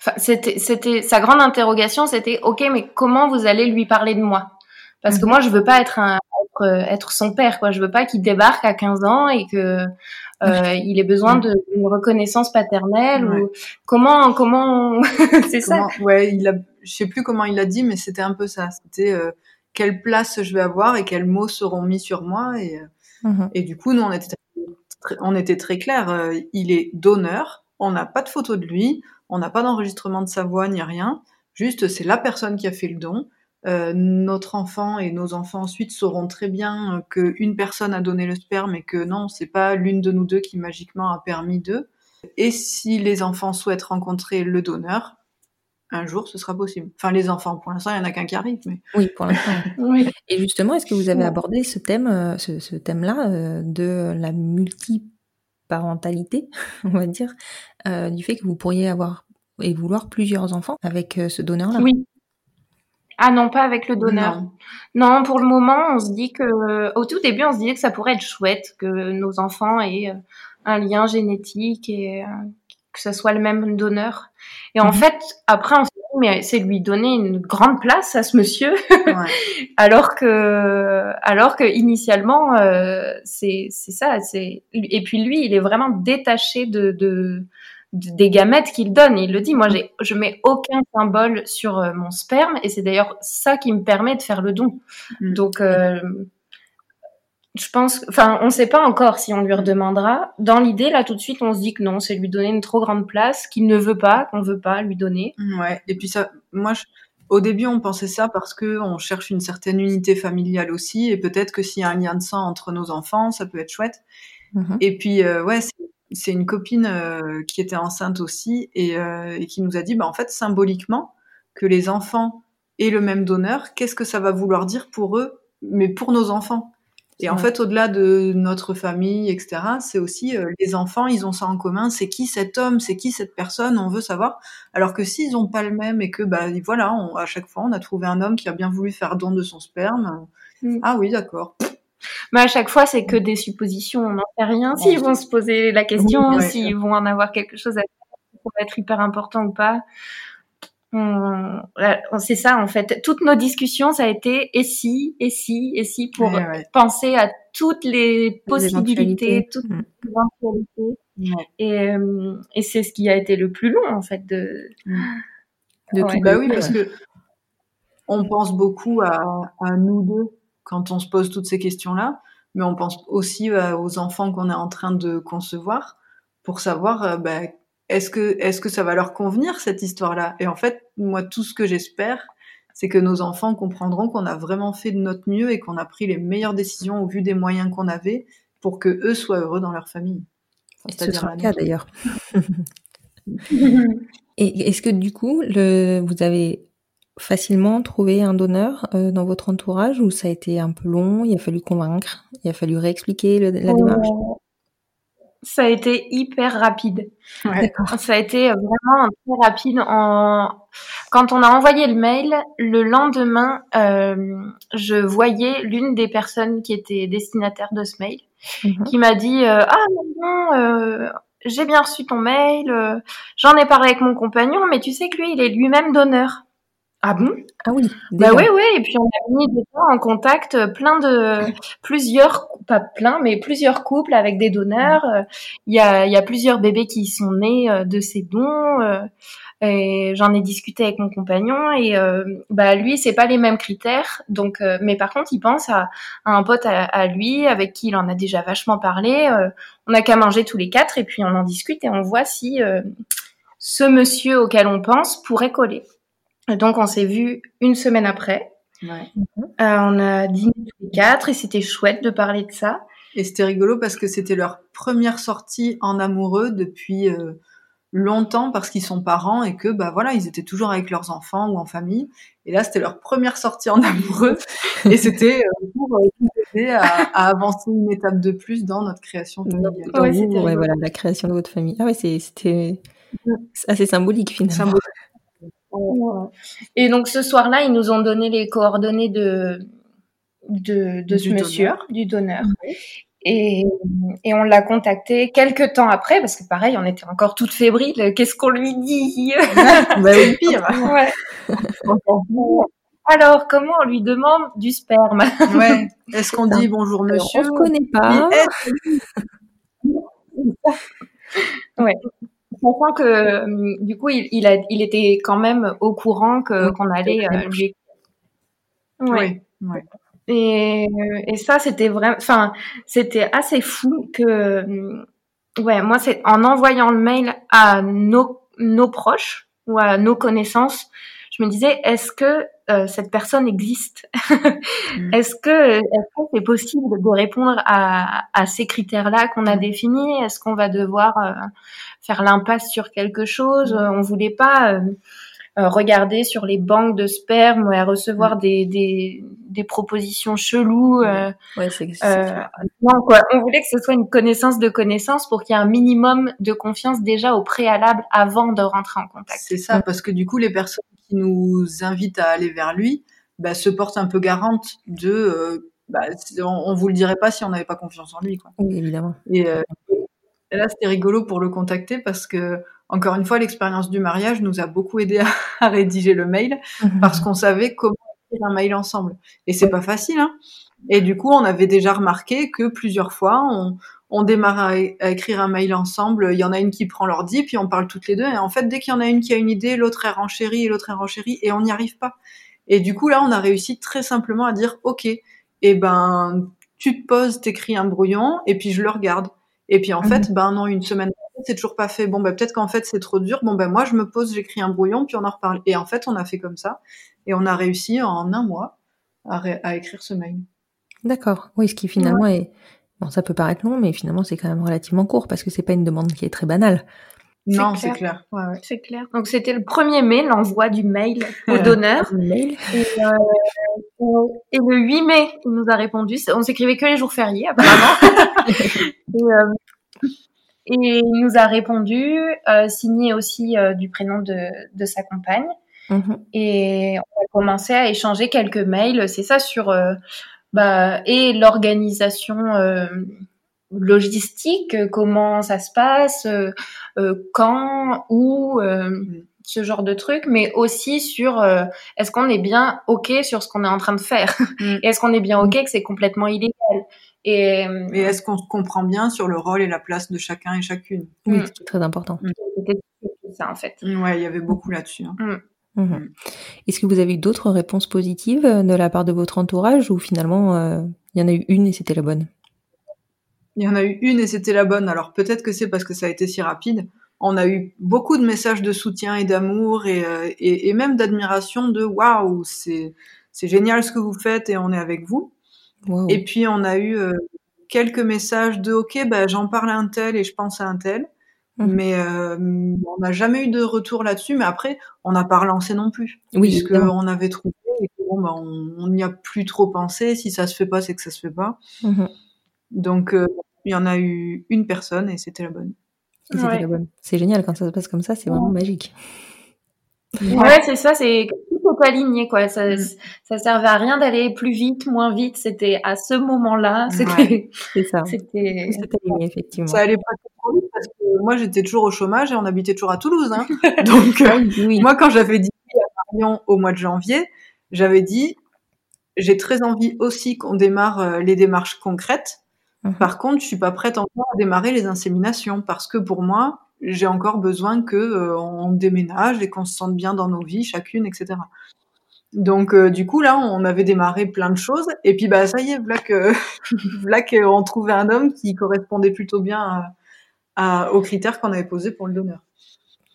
enfin, c'était, c'était sa grande interrogation, c'était ok, mais comment vous allez lui parler de moi? Parce que moi, je veux pas être un être, être son père, quoi. Je veux pas qu'il débarque à 15 ans et que euh, il ait besoin de- d'une reconnaissance paternelle Ouais. ou comment comment c'est ça? Ouais, il a, je sais plus comment il a dit, mais c'était un peu ça. C'était euh, quelle place je vais avoir et quels mots seront mis sur moi. Et, euh, Mhm. et du coup, nous, on était, très, on était très clair. euh, il est donneur. On n'a pas de photo de lui. On n'a pas d'enregistrement de sa voix ni rien. Juste, c'est la personne qui a fait le don. Euh, notre enfant et nos enfants ensuite sauront très bien euh, qu'une personne a donné le sperme et que non, c'est pas l'une de nous deux qui magiquement a permis d'eux. Et si les enfants souhaitent rencontrer le donneur, un jour ce sera possible. Enfin, les enfants, pour l'instant, il y en a qu'un qui arrive, mais Oui, pour l'instant. Oui. Et justement, est-ce que vous avez abordé ce thème, euh, ce, ce thème-là euh, de la multiparentalité, on va dire, euh, du fait que vous pourriez avoir et vouloir plusieurs enfants avec euh, ce donneur-là? Oui. Ah non, pas avec le donneur. non. Non, pour le moment, on se dit que, au tout début, on se disait que ça pourrait être chouette que nos enfants aient euh, un lien génétique et euh, que ce soit le même donneur. Et en Mhm. fait, après, on s'est dit, mais c'est lui donner une grande place à ce monsieur, Ouais. alors que, alors que initialement, euh, c'est, c'est ça, c'est, et puis lui, il est vraiment détaché de, de- des gamètes qu'il donne. Il le dit, moi, j'ai, je mets aucun symbole sur euh, mon sperme, et c'est d'ailleurs ça qui me permet de faire le don. Mm. Donc, euh, je pense, enfin, on ne sait pas encore si on lui redemandera. Dans l'idée, là, tout de suite, on se dit que non, c'est lui donner une trop grande place, qu'il ne veut pas, qu'on veut pas lui donner. Ouais. Et puis ça, moi, je- au début, on pensait ça parce que on cherche une certaine unité familiale aussi, et peut-être que s'il y a un lien de sang entre nos enfants, ça peut être chouette. Mhm. Et puis, euh, ouais, c'est- c'est une copine euh, qui était enceinte aussi et, euh, et qui nous a dit, bah, en fait, symboliquement, que les enfants aient le même donneur, qu'est-ce que ça va vouloir dire pour eux, mais pour nos enfants? Et en vrai. fait, au-delà de notre famille, etc., c'est aussi euh, les enfants, ils ont ça en commun. C'est qui cet homme C'est qui cette personne On veut savoir. Alors que s'ils ont pas le même et que, bah, voilà, on- à chaque fois, on a trouvé un homme qui a bien voulu faire don de son sperme. Mm. Ah oui, d'accord. Mais à chaque fois, c'est que des suppositions. On n'en sait rien. S'ils vont se poser la question, Oui, ouais. s'ils vont en avoir quelque chose à faire, va être hyper important ou pas. On- C'est ça, en fait. Toutes nos discussions, ça a été et si, et si, et si, pour Ouais, penser à toutes les possibilités, toutes Mm. les éventualités. Et, euh, et c'est ce qui a été le plus long, en fait, de, De Ouais. tout Bah oui, parce que on pense beaucoup à, à nous deux quand on se pose toutes ces questions-là, mais on pense aussi euh, aux enfants qu'on est en train de concevoir pour savoir euh, bah, est-ce que est-ce que ça va leur convenir cette histoire-là? Et en fait, moi, tout ce que j'espère, c'est que nos enfants comprendront qu'on a vraiment fait de notre mieux et qu'on a pris les meilleures décisions au vu des moyens qu'on avait pour que eux soient heureux dans leur famille. Enfin, Et ce sera le cas d'ailleurs. Et est-ce que du coup, le, vous avez facilement trouvé un donneur euh, dans votre entourage ou ça a été un peu long, il a fallu convaincre, il a fallu réexpliquer le, la démarche? Ça a été hyper rapide. Ça a été vraiment très rapide. En... Quand on a envoyé le mail, le lendemain, euh, je voyais l'une des personnes qui était destinataire de ce mail mhm. qui m'a dit euh, Ah non, euh, j'ai bien reçu ton mail, euh, j'en ai parlé avec mon compagnon, mais tu sais que lui, il est lui-même donneur. Ah bon? Ah oui. Bah oui, oui. Et puis on a mis déjà en contact euh, plein de plusieurs, pas plein, mais plusieurs couples avec des donneurs. Euh, il y a, il y a plusieurs bébés qui sont nés euh, de ces dons. Et j'en ai discuté avec mon compagnon et bah lui c'est pas les mêmes critères donc mais par contre il pense à, un pote à, à, lui avec qui il en a déjà vachement parlé on a qu'à manger tous les quatre et puis on en discute et on voit si ce monsieur auquel on pense pourrait coller donc on s'est vu une semaine après. Ouais. Euh, on a dîné tous les quatre et c'était chouette de parler de ça. Et c'était rigolo parce que c'était leur première sortie en amoureux depuis euh, longtemps parce qu'ils sont parents et que bah voilà ils étaient toujours avec leurs enfants ou en famille. Et là c'était leur première sortie en amoureux et c'était euh, pour euh, aider à, à, avancer une étape de plus dans notre création familiale. Ouais, ouais, voilà la création de votre famille. Ah ouais c'était assez symbolique finalement. Symbolique. Et donc ce soir-là, ils nous ont donné les coordonnées de de, de ce monsieur, du donneur. Et, et, on l'a contacté quelques temps après, parce que pareil, on était encore toute fébrile. Qu'est-ce qu'on lui dit? Bah oui, pire. Ouais. Alors, comment on lui demande du sperme? Ouais. Est-ce qu'on dit bonjour monsieur On ne connaît pas. ouais comprends que euh, du coup, il, il, a, il était quand même au courant que qu'on allait euh, lui. Oui. oui. Et, et ça, c'était vraiment, enfin, c'était assez fou que, ouais, moi, c'est en envoyant le mail à nos, nos proches ou à nos connaissances, je me disais, est-ce que euh, cette personne existe? Mm. Est-ce que est-ce c'est possible de répondre à, à ces critères-là qu'on a mm. définis? Est-ce qu'on va devoir euh, faire l'impasse sur quelque chose mm. On voulait pas euh, regarder sur les banques de sperme et recevoir des, des, des propositions cheloues. Euh, ouais, c'est euh, non, quoi. On voulait que ce soit une connaissance de connaissance pour qu'il y ait un minimum de confiance déjà au préalable avant de rentrer en contact. C'est ça, parce que du coup, les personnes qui nous invitent à aller vers lui bah, se portent un peu garantes de... Euh, bah, on, on vous le dirait pas si on n'avait pas confiance en lui. Quoi. Oui, évidemment. Et, euh, et là, c'était rigolo pour le contacter parce que encore une fois, l'expérience du mariage nous a beaucoup aidé à, rédiger le mail mhm. parce qu'on savait comment écrire un mail ensemble. Et c'est pas facile, hein. Et du coup, on avait déjà remarqué que plusieurs fois, on, on démarre à, écrire un mail ensemble. Il y en a une qui prend l'ordi, puis on parle toutes les deux. Et en fait, dès qu'il y en a une qui a une idée, l'autre est renchérie et l'autre est renchérie, et on n'y arrive pas. Et du coup, là, on a réussi très simplement à dire, OK, et eh ben, tu te poses, t'écris un brouillon, et puis je le regarde. Et puis en mhm. fait, ben non, une semaine c'est toujours pas fait. Bon, ben peut-être qu'en fait c'est trop dur. Bon, ben moi je me pose, j'écris un brouillon, puis on en reparle. Et en fait, on a fait comme ça, et on a réussi en un mois à, écrire ce mail. D'accord. Oui, ce qui finalement est bon, ça peut paraître long, mais finalement c'est quand même relativement court parce que c'est pas une demande qui est très banale. Non, c'est clair. Ouais, ouais. C'est clair. Donc c'était le premier mai, l'envoi du mail au donneur. mail. Et, euh, et, le 8 mai, il nous a répondu. On s'écrivait que les jours fériés, apparemment. et, euh, et il nous a répondu, euh, signé aussi euh, du prénom de, de sa compagne. Mm-hmm. Et on a commencé à échanger quelques mails, c'est ça, sur bah, et l'organisation logistique, comment ça se passe, quand, où, ce genre de trucs, mais aussi sur est-ce qu'on est bien OK sur ce qu'on est en train de faire mm. Et est-ce qu'on est bien OK que c'est complètement illégal et, et est-ce qu'on se comprend bien sur le rôle et la place de chacun et chacune Oui, mm. c'est très important. C'était ça en fait. Ouais, il y avait beaucoup là-dessus. Hein. Mm. Mhm. Est-ce que vous avez eu d'autres réponses positives euh, de la part de votre entourage ou finalement euh, il y en a eu une et c'était la bonne? Il y en a eu une et c'était la bonne. Alors peut-être que c'est parce que ça a été si rapide. On a eu beaucoup de messages de soutien et d'amour et, euh, et, et, même d'admiration de waouh, c'est c'est génial ce que vous faites et on est avec vous. Et puis on a eu euh, quelques messages de OK, bah, j'en parle à un tel et je pense à un tel. Mhm. Mais euh, on n'a jamais eu de retour là-dessus. Mais après, on n'a pas relancé non plus. Oui. Puisque on avait trouvé et bon, bah, on n'y a plus trop pensé. Si ça se fait pas, c'est que ça se fait pas. Mhm. Donc, euh, il y en a eu une personne et c'était la bonne. C'était la bonne. C'est génial quand ça se passe comme ça, c'est vraiment magique. Ouais, c'est ça, c'est tout aligné quoi. Ça, mm. ça servait à rien d'aller plus vite, moins vite. C'était à ce moment-là. C'était, c'est ça. C'était, aligné effectivement. Ça allait pas trop vite parce que moi j'étais toujours au chômage et on habitait toujours à Toulouse. Hein. Donc euh, oui. moi quand j'avais dit à Marion au mois de janvier, j'avais dit j'ai très envie aussi qu'on démarre euh, les démarches concrètes. Mhm. Par contre, je suis pas prête encore à démarrer les inséminations parce que pour moi, j'ai encore besoin que euh, on déménage et qu'on se sente bien dans nos vies, chacune, etc. Donc euh, du coup là, on avait démarré plein de choses et puis bah ça y est, voilà que voilà qu'on trouvait un homme qui correspondait plutôt bien à, aux critères qu'on avait posés pour le donneur.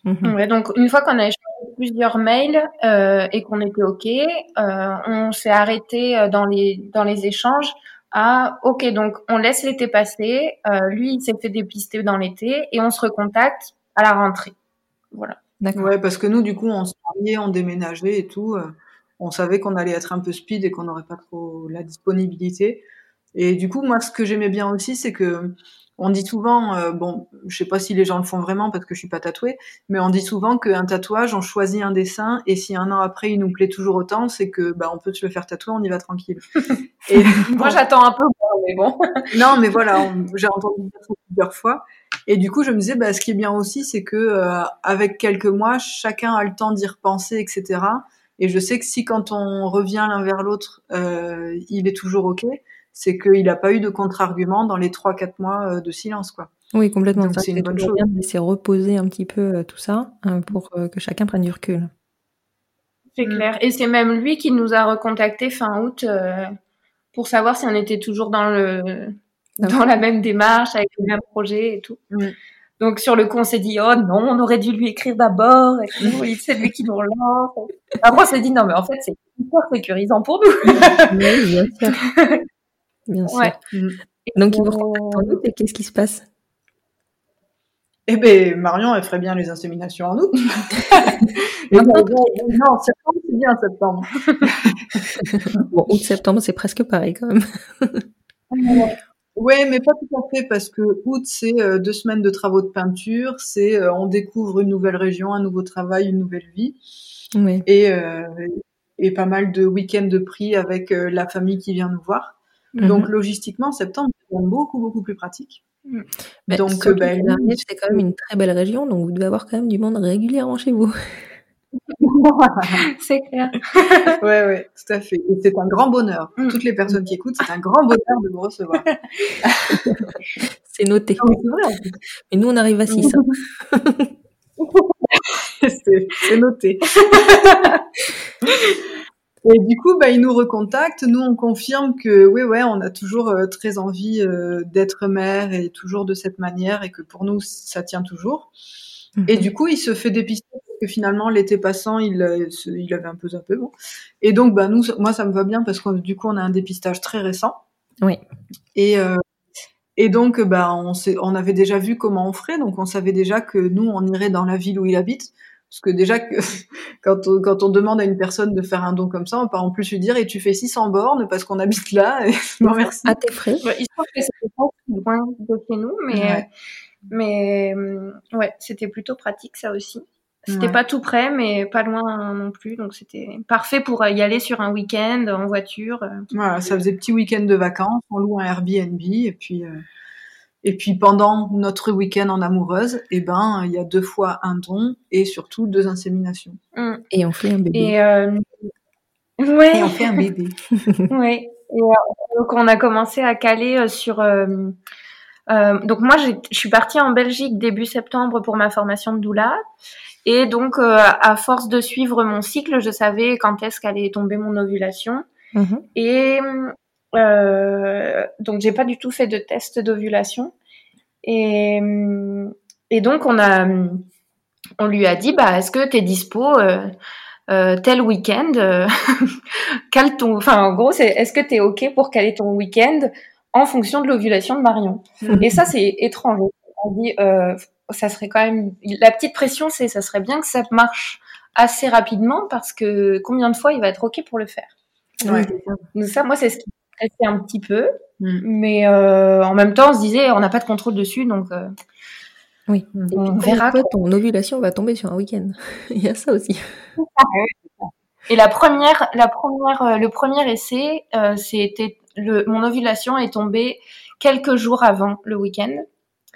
Mhm. Ouais, donc une fois qu'on a échangé plusieurs mails euh, et qu'on était ok, euh, on s'est arrêté dans les dans les échanges ah, ok, donc on laisse l'été passer. Euh, lui, il s'est fait dépister dans l'été et on se recontacte à la rentrée. Voilà. D'accord. Ouais, parce que nous, du coup, on se mariait, on déménageait et tout. Euh, on savait qu'on allait être un peu speed et qu'on n'aurait pas trop la disponibilité. Et du coup, moi, ce que j'aimais bien aussi, c'est que on dit souvent, euh, bon, je sais pas si les gens le font vraiment parce que je suis pas tatouée, mais on dit souvent qu'un tatouage, on choisit un dessin et si un an après il nous plaît toujours autant, c'est que bah on peut se le faire tatouer, on y va tranquille. et moi j'attends un peu, mais bon. non, mais voilà, j'ai entendu dire ça plusieurs fois. Et du coup, je me disais, bah, ce qui est bien aussi, c'est que euh, avec quelques mois, chacun a le temps d'y repenser, etc. Et je sais que si quand on revient l'un vers l'autre, euh, il est toujours ok, c'est qu'il n'a pas eu de contre-argument dans les 3-4 mois euh, de silence. quoi. Oui, complètement. C'est une bonne chose. bien de laisser reposer un petit peu euh, tout ça hein, pour euh, que chacun prenne du recul. C'est mm. clair. Et c'est même lui qui nous a recontacté fin août pour savoir si on était toujours dans le dans la même démarche, avec le même projet et tout. Mm. Donc sur le coup, on s'est dit oh non, on aurait dû lui écrire d'abord. C'est lui qui nous relance. Après, on s'est dit non, mais en fait, c'est hyper sécurisant pour nous. Oui, bien sûr. Bien sûr. Mm. Donc, ils vous recontactent en août et qu'est-ce qui se passe? Eh ben, Marion, elle ferait bien les inséminations en août. non, septembre, c'est bien septembre. bon, août-septembre, c'est presque pareil quand même. ouais, mais pas tout à fait, parce que août, c'est euh, deux semaines de travaux de peinture, c'est euh, on découvre une nouvelle région, un nouveau travail, une nouvelle vie. Oui. Et, euh, et pas mal de week-ends de prix avec la famille qui vient nous voir. Donc mhm. logistiquement, septembre, c'est beaucoup beaucoup plus pratique. Mm. donc, ben, c'est quand même une très belle région, donc vous devez avoir quand même du monde régulièrement chez vous. c'est clair. ouais, ouais, tout à fait. Et c'est un grand bonheur. Mm. Toutes les personnes qui écoutent, c'est un grand bonheur de vous recevoir. c'est noté. Et nous, on arrive à 6. c'est noté. Et du coup, bah, ils nous recontactent. Nous, on confirme que oui, ouais, on a toujours euh, très envie euh, d'être mère et toujours de cette manière et que pour nous, ça tient toujours. Et mhm. du coup, il se fait dépister parce que finalement, l'été passant, il, euh, il avait un peu un peu bon. Et donc, bah, nous, moi, ça me va bien parce que du coup, on a un dépistage très récent. Oui. Et, et donc, bah, on, on avait déjà vu comment on ferait. Donc, on savait déjà que nous, on irait dans la ville où il habite parce que déjà, que, quand, on, quand on demande à une personne de faire un don comme ça, on peut en plus lui dire et tu fais 600 bornes parce qu'on habite là. Et... non, merci. À tes frais. il se trouve que c'était pas loin de chez nous, mais, mais ouais, c'était plutôt pratique ça aussi. C'était pas tout près, mais pas loin non plus. Donc c'était parfait pour y aller sur un week-end en voiture. Voilà, ça faisait petit week-end de vacances. On loue un Airbnb et puis. Euh, et puis pendant notre week-end en amoureuse, eh ben il y a deux fois un don et surtout deux inséminations. Mm. Et on fait un bébé. Et, euh... ouais. et on fait un bébé. ouais. Et, euh, donc on a commencé à caler euh, sur. Euh, donc moi je suis partie en Belgique début septembre pour ma formation de doula. Et donc à force de suivre mon cycle, je savais quand est-ce qu'allait tomber mon ovulation. Mm-hmm. Et euh, donc j'ai pas du tout fait de test d'ovulation. Et, et donc on a, on lui a dit bah est-ce que t'es dispo euh, euh, tel week-end euh, Cale ton, enfin en gros c'est est-ce que t'es ok pour caler ton week-end en fonction de l'ovulation de Marion? Et ça c'est étrange. On dit euh, ça serait quand même la petite pression, c'est ça serait bien que ça marche assez rapidement parce que combien de fois il va être ok pour le faire? Ouais. Donc ça, moi, c'est ce qui stressait un petit peu, Mm. mais euh, en même temps, on se disait, on n'a pas de contrôle dessus, donc euh, Oui. on verra. toi, ton ovulation va tomber sur un week-end. Il y a ça aussi. Et la première, la première, euh, le premier essai, euh, c'était le, mon ovulation est tombée quelques jours avant le week-end.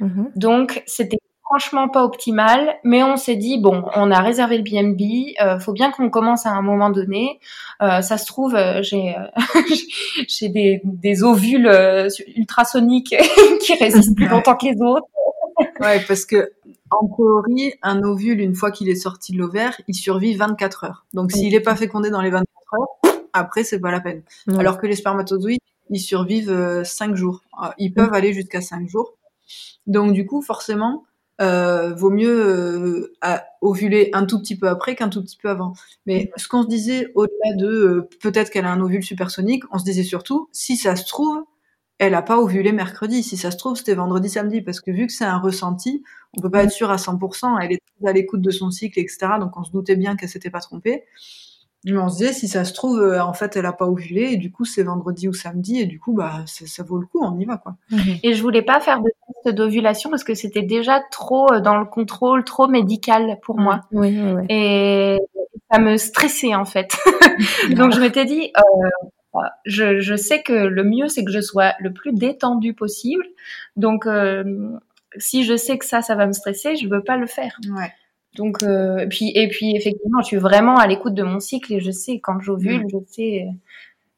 Mhm. Donc, c'était franchement pas optimal, mais on s'est dit bon, on a réservé le BNB, euh, faut bien qu'on commence à un moment donné. Euh, ça se trouve, euh, j'ai euh, j'ai des, des ovules euh, ultrasoniques qui résistent plus longtemps que les autres. Ouais, parce que en théorie, un ovule, une fois qu'il est sorti de l'ovaire, il survit 24 heures. Donc s'il n'est pas fécondé dans les 24 heures, après c'est pas la peine. Alors que les spermatozoïdes, ils survivent 5 jours. Ils peuvent aller jusqu'à 5 jours. Donc du coup, forcément, euh, vaut mieux euh, à- ovuler un tout petit peu après qu'un tout petit peu avant. Mais ce qu'on se disait au-delà de euh, peut-être qu'elle a un ovule supersonique, on se disait surtout si ça se trouve, elle a pas ovulé mercredi. Si ça se trouve, c'était vendredi, samedi, parce que vu que c'est un ressenti, on peut pas être sûr à 100%. Elle est très à l'écoute de son cycle, etc. Donc on se doutait bien qu'elle s'était pas trompée. Mais on se disait si ça se trouve, euh, en fait, elle a pas ovulé et du coup c'est vendredi ou samedi et du coup bah ça, ça vaut le coup, on y va quoi. Et je voulais pas faire de test d'ovulation parce que c'était déjà trop euh, dans le contrôle, trop médical pour moi. Oui, oui, oui. Et ça me stressait en fait. Donc je m'étais dit, euh, je, je sais que le mieux c'est que je sois le plus détendu possible. Donc euh, si je sais que ça, ça va me stresser, je veux pas le faire. Ouais. Donc euh, et puis et puis effectivement, je suis vraiment à l'écoute de mon cycle et je sais quand j'ovule, Mm. je sais. euh,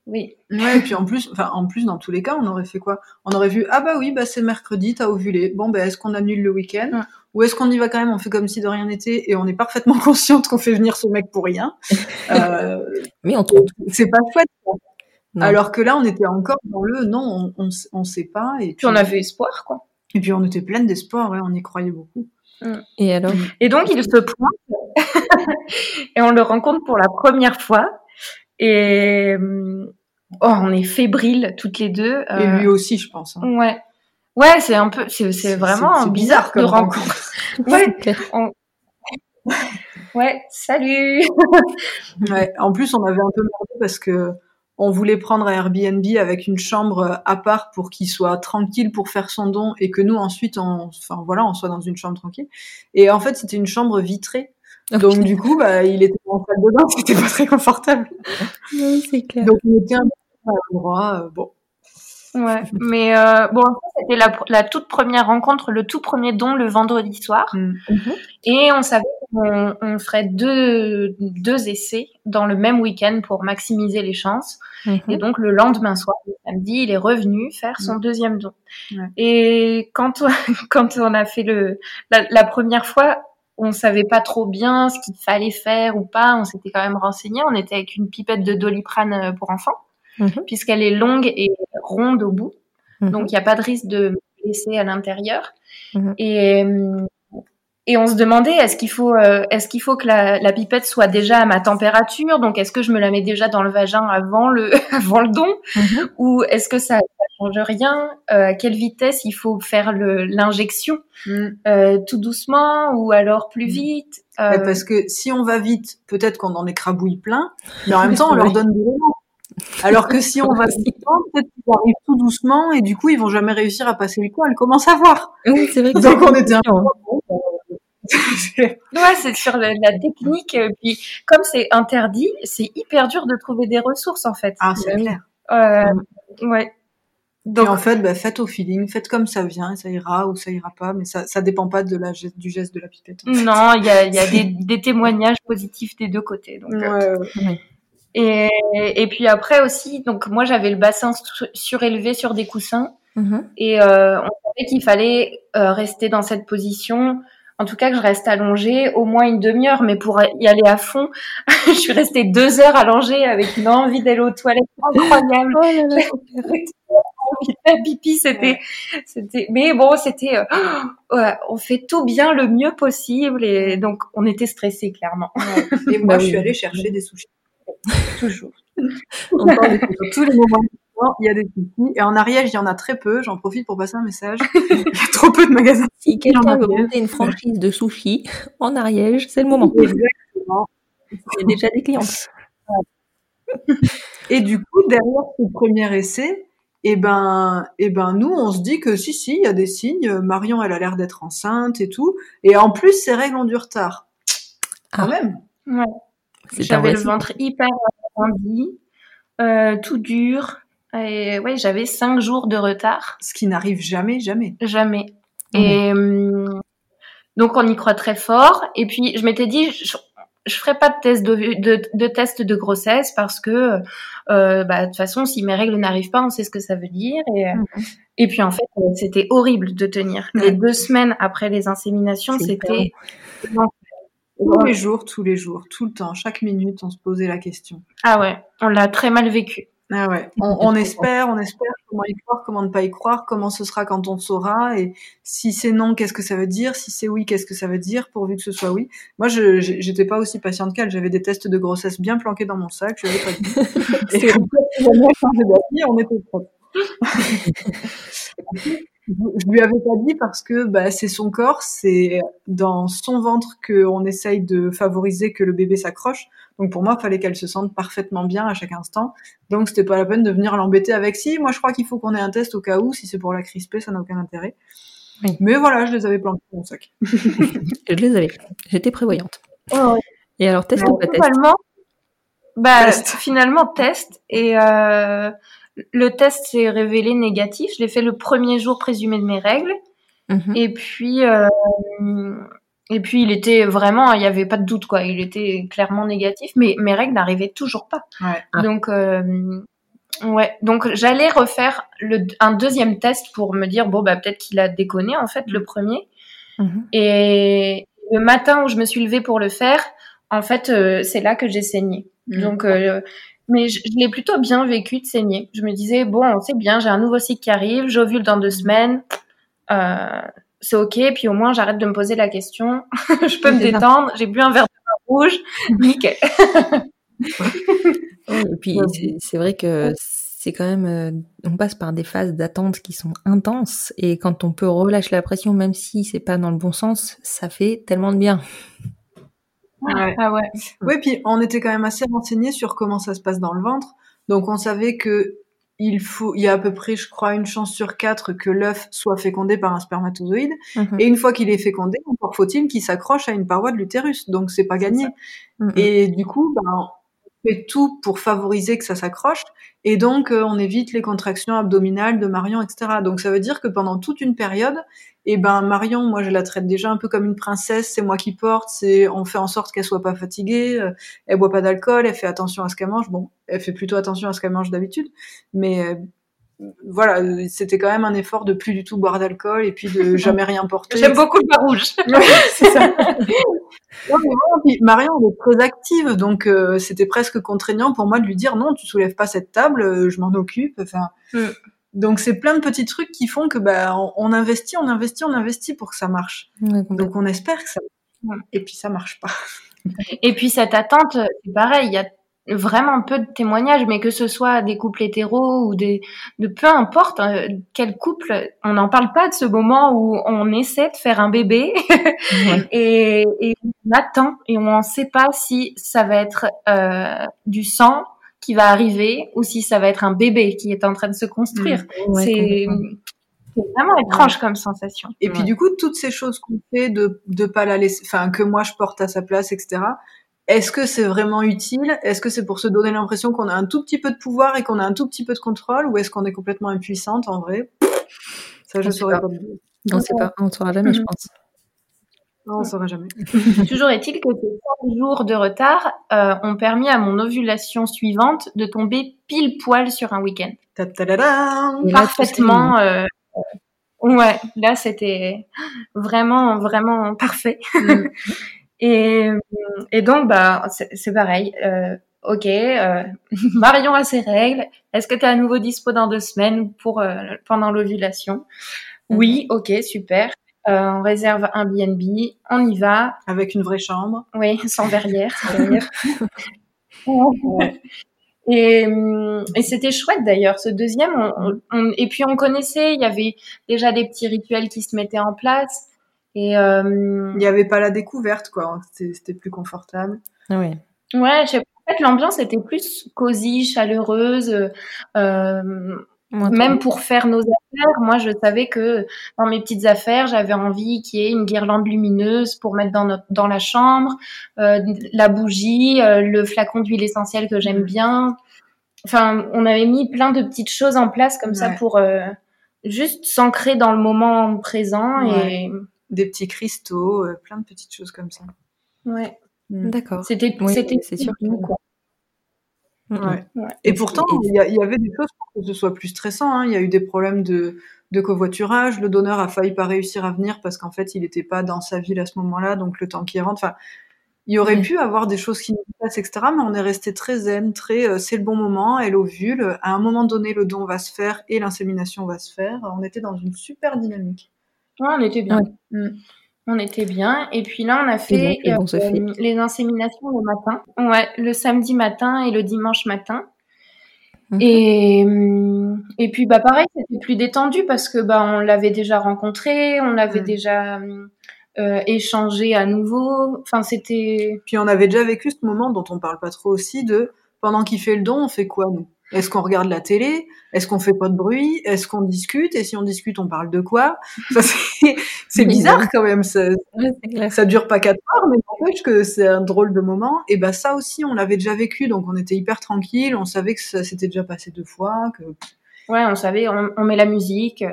oui. Ouais, et puis en plus, enfin en plus dans tous les cas, on aurait fait quoi? On aurait vu ah bah oui bah c'est mercredi, t'as ovulé. Bon bah est-ce qu'on annule le week-end? Ouais. ou est-ce qu'on y va quand même On fait comme si de rien n'était et on est parfaitement consciente qu'on fait venir ce mec pour rien? Euh, Mais on trouve. c'est pas chouette. Alors que là, on était encore dans le non, on, on, on sait pas et Puis on avait espoir quoi. et puis on était pleine d'espoir, ouais, on y croyait beaucoup. Et alors? Et donc, il se pointe et on le rencontre pour la première fois. Et euh, oh, on est fébriles toutes les deux. Et euh, lui aussi, je pense. hein. Ouais. Ouais, c'est un peu, c'est, vraiment bizarre, bizarre comme de rencontre. Ouais, ouais, salut. Ouais. En plus, on avait un peu merdé parce que on voulait prendre un Airbnb avec une chambre à part pour qu'il soit tranquille pour faire son don et que nous ensuite, on, enfin voilà, on soit dans une chambre tranquille. Et en fait, c'était une chambre vitrée. Oh, Donc du coup, bah, il était en salle de bain, c'était pas très confortable. Oui, c'est clair. Donc on était un peu à l'endroit. euh, bon. Ouais, mais euh, bon, c'était la, la toute première rencontre, le tout premier don le vendredi soir. Mm. Et on savait on ferait deux, deux essais dans le même week-end pour maximiser les chances. Mhm. Et donc le lendemain soir, le samedi, il est revenu faire son deuxième don. Et quand on, quand on a fait le la, la première fois, on savait pas trop bien ce qu'il fallait faire ou pas. On s'était quand même renseigné. On était avec une pipette de doliprane euh, pour enfants, Mhm. puisqu'elle est longue et ronde au bout. Mhm. Donc il n'y a pas de risque de me blesser à l'intérieur. Et euh, et on se demandait est-ce qu'il faut euh, est-ce qu'il faut que la, la pipette soit déjà à ma température? Donc est-ce que je me la mets déjà dans le vagin avant le avant le don? Mhm. ou est-ce que ça, ça change rien? Euh, à quelle vitesse il faut faire le l'injection? Mm. Euh, tout doucement ou alors plus Mm. vite? Ouais, parce que si on va vite, peut-être qu'on en écrabouille plein, mais en même temps, on leur donne de l'élan. Alors que si on va peut-être qu'ils arrivent tout doucement et du coup, ils vont jamais réussir à passer le col. Comment savoir? Oui, c'est vrai que Donc on était un peu... ouais c'est sur la, la technique euh, puis comme c'est interdit c'est hyper dur de trouver des ressources en fait Ah, c'est oui. clair. Euh, ouais Donc, en fait, bah, faites au feeling, faites comme ça vient, ça ira ou ça ira pas, mais ça, ça dépend pas de la, geste- du geste de la pipette. en fait. non il y a, y a des, des témoignages positifs des deux côtés donc euh, Ouais, ouais. ouais. Et, et puis après aussi, donc moi j'avais le bassin su- surélevé sur des coussins Mhm. et euh, on savait qu'il fallait euh, rester dans cette position. En tout cas que je reste allongée au moins une demi-heure, mais pour y aller à fond, je suis restée deux heures allongée avec une envie d'aller aux toilettes incroyable. Oh là là. Faire pipi, c'était, c'était, mais bon, c'était, euh, ouais, on fait tout bien le mieux possible et donc on était stressés clairement, Et moi, Bah je suis allée chercher des sushis. toujours. Encore tous les moments. Il y a des soucis. Et en Ariège, il y en a très peu. J'en profite pour passer un message. il y a trop peu de magasins. Si quelqu'un veut monter une franchise de sushi en Ariège, c'est le moment. Exactement. Il y a déjà des clients. Et du coup, derrière ce premier essai, eh ben, eh ben, nous, on se dit que si, si, il y a des signes. Marion, elle a l'air d'être enceinte et tout. Et en plus, ses règles ont du retard. Quand Ah. même. Ouais. J'avais un le ventre hyper arrondi, euh, tout dur. Et ouais, j'avais cinq jours de retard. Ce qui n'arrive jamais, jamais. Jamais. Mhm. Et hum, donc on y croit très fort. Et puis je m'étais dit, je, je ferai pas de test de, de, de test de grossesse parce que euh, bah, de toute façon, si mes règles n'arrivent pas, on sait ce que ça veut dire. Et, euh, et puis en fait, euh, c'était horrible de tenir. Les deux semaines après les inséminations, c'était Tous les jours, tous les jours, tout le temps, chaque minute, on se posait la question. ah ouais, on l'a très mal vécu. Ah ouais. On, on espère, on espère comment y croire, comment ne pas y croire, comment ce sera quand on saura, et si c'est non, qu'est-ce que ça veut dire, si c'est oui, qu'est-ce que ça veut dire, pourvu que ce soit oui. Moi, je j'étais pas aussi patiente qu'elle, j'avais des tests de grossesse bien planqués dans mon sac, je l'avais pas dit. Et on était. Je lui avais pas dit parce que bah, c'est son corps, c'est dans son ventre qu'on essaye de favoriser que le bébé s'accroche. Donc pour moi, il fallait qu'elle se sente parfaitement bien à chaque instant. Donc c'était pas la peine de venir l'embêter avec si. Moi, je crois qu'il faut qu'on ait un test au cas où. Si c'est pour la crisper, ça n'a aucun intérêt. Oui. Mais voilà, je les avais planqués dans mon sac. Je les avais. J'étais prévoyante. Ouais. Et alors, test Mais ou pas test? finalement, bah, Test. finalement test et euh, le test s'est révélé négatif. Je l'ai fait le premier jour présumé de mes règles Mhm. et puis euh, et puis il était vraiment, il y avait pas de doute quoi. Il était clairement négatif, mais mes règles n'arrivaient toujours pas. Ouais. Ah. Donc euh, ouais, donc j'allais refaire le, un deuxième test pour me dire bon bah peut-être qu'il a déconné en fait le premier. Mhm. Et le matin où je me suis levée pour le faire, en fait, euh, c'est là que j'ai saigné. Mhm. Donc, euh, mais je, je l'ai plutôt bien vécu de saigner. Je me disais, bon, c'est bien, j'ai un nouveau cycle qui arrive, j'ovule dans deux semaines, euh, c'est ok, puis au moins j'arrête de me poser la question, je peux me détendre, j'ai bu un verre de vin rouge, nickel. Ouais, et puis, c'est- c'est vrai que c'est quand même, euh, on passe par des phases d'attente qui sont intenses, et quand on peut relâcher la pression, même si c'est pas dans le bon sens, ça fait tellement de bien. Ouais. Ah ouais. Oui, puis on était quand même assez renseignés sur comment ça se passe dans le ventre. Donc on savait que il faut, il y a à peu près, je crois, une chance sur quatre que l'œuf soit fécondé par un spermatozoïde. Mhm. Et une fois qu'il est fécondé, encore faut-il qu'il s'accroche à une paroi de l'utérus. Donc c'est pas gagné. Mhm. Et du coup, ben, on fait tout pour favoriser que ça s'accroche. Et donc, euh, on évite les contractions abdominales de Marion, etc. Donc, ça veut dire que pendant toute une période, eh ben, Marion, moi, je la traite déjà un peu comme une princesse. C'est moi qui porte. C'est, on fait en sorte qu'elle soit pas fatiguée. euh, Elle boit pas d'alcool. Elle fait attention à ce qu'elle mange. Bon, elle fait plutôt attention à ce qu'elle mange d'habitude. Mais, euh, voilà, c'était quand même un effort de plus du tout boire d'alcool et puis de jamais rien porter. J'aime beaucoup le vin rouge. C'est ça. Non, mais puis Marion, elle est très active, donc euh, c'était presque contraignant pour moi de lui dire non, tu soulèves pas cette table, euh, je m'en occupe. Enfin, Mm. Donc c'est plein de petits trucs qui font que bah on, on investit, on investit, on investit pour que ça marche. Ouais. Donc on espère que ça. Et puis ça marche pas. Et puis cette attente, c'est pareil, il y a vraiment peu de témoignages, mais que ce soit des couples hétéros ou des, de peu importe euh, quel couple, on n'en parle pas de ce moment où on essaie de faire un bébé Ouais. et, et on attend et on ne sait pas si ça va être euh, du sang qui va arriver ou si ça va être un bébé qui est en train de se construire. Ouais, c'est vraiment étrange comme sensation. Et puis du coup, toutes ces choses qu'on fait de de pas la laisser, enfin que moi je porte à sa place, etc. Est-ce que c'est vraiment utile? Est-ce que c'est pour se donner l'impression qu'on a un tout petit peu de pouvoir et qu'on a un tout petit peu de contrôle, ou est-ce qu'on est complètement impuissante en vrai? Ça, je On saurais pas. pas. On sait pas, on ne saura jamais, je Mhm. pense. Non, on saurait jamais. Toujours est-il que ces 5 jours de retard euh, ont permis à mon ovulation suivante de tomber pile poil sur un week-end. Ta-ta-da-da Et là, Parfaitement. euh, ouais, là c'était vraiment, vraiment parfait. Mm. et, et donc, bah, c'est c'est pareil. Euh, ok, euh, Marion a ses règles. Est-ce que tu es à nouveau dispo dans deux semaines pour euh, pendant l'ovulation? Oui, ok, super. Euh, on réserve un BNB, on y va. Avec une vraie chambre. Oui, sans verrière. sans verrière. Et, et c'était chouette d'ailleurs, ce deuxième. et puis on connaissait, il y avait déjà des petits rituels qui se mettaient en place. Et euh, il n'y avait pas la découverte, quoi. C'était plus confortable. Oui. Ouais, en fait, l'ambiance était plus cosy, chaleureuse. Euh, même pour faire nos affaires, moi je savais que dans mes petites affaires, j'avais envie qu'il y ait une guirlande lumineuse pour mettre dans notre dans la chambre, euh, la bougie, euh, le flacon d'huile essentielle que j'aime mm. bien. Enfin, on avait mis plein de petites choses en place comme ça pour euh, juste s'ancrer dans le moment présent et des petits cristaux, plein de petites choses comme ça. Ouais. Mm. D'accord. C'était c'était c'est sûr. Quoi. Ouais. Et pourtant, il y, y, avait des choses pour que ce soit plus stressant. Hein. Il y a eu des problèmes de, de covoiturage. Le donneur a failli pas réussir à venir parce qu'en fait, il n'était pas dans sa ville à ce moment-là. Donc, le temps qu'il rentre, enfin, il y aurait pu avoir des choses qui nous passent, etc. Mais on est resté très zen, très, euh, c'est le bon moment, elle ovule. À un moment donné, le don va se faire et l'insémination va se faire. On était dans une super dynamique. Ouais, on était bien. Mm. On était bien. Et puis là, on a fait, euh, les inséminations le matin. Ouais, le samedi matin et le dimanche matin. Mhm. Et, hum, et puis, bah, pareil, c'était plus détendu parce que, bah, on l'avait déjà rencontré, on l'avait déjà hum, euh, échangé à nouveau. Enfin, c'était. Puis, on avait déjà vécu ce moment dont on parle pas trop aussi de pendant qu'il fait le don, on fait quoi, nous? Est-ce qu'on regarde la télé? Est-ce qu'on fait pas de bruit? Est-ce qu'on discute? Et si on discute, on parle de quoi? C'est bizarre quand même. Ça, ça dure pas quatre heures, mais n'empêche que c'est un drôle de moment. Et ben ça aussi, on l'avait déjà vécu, donc on était hyper tranquille. On savait que ça s'était déjà passé deux fois, que Ouais, on savait, on, met la musique,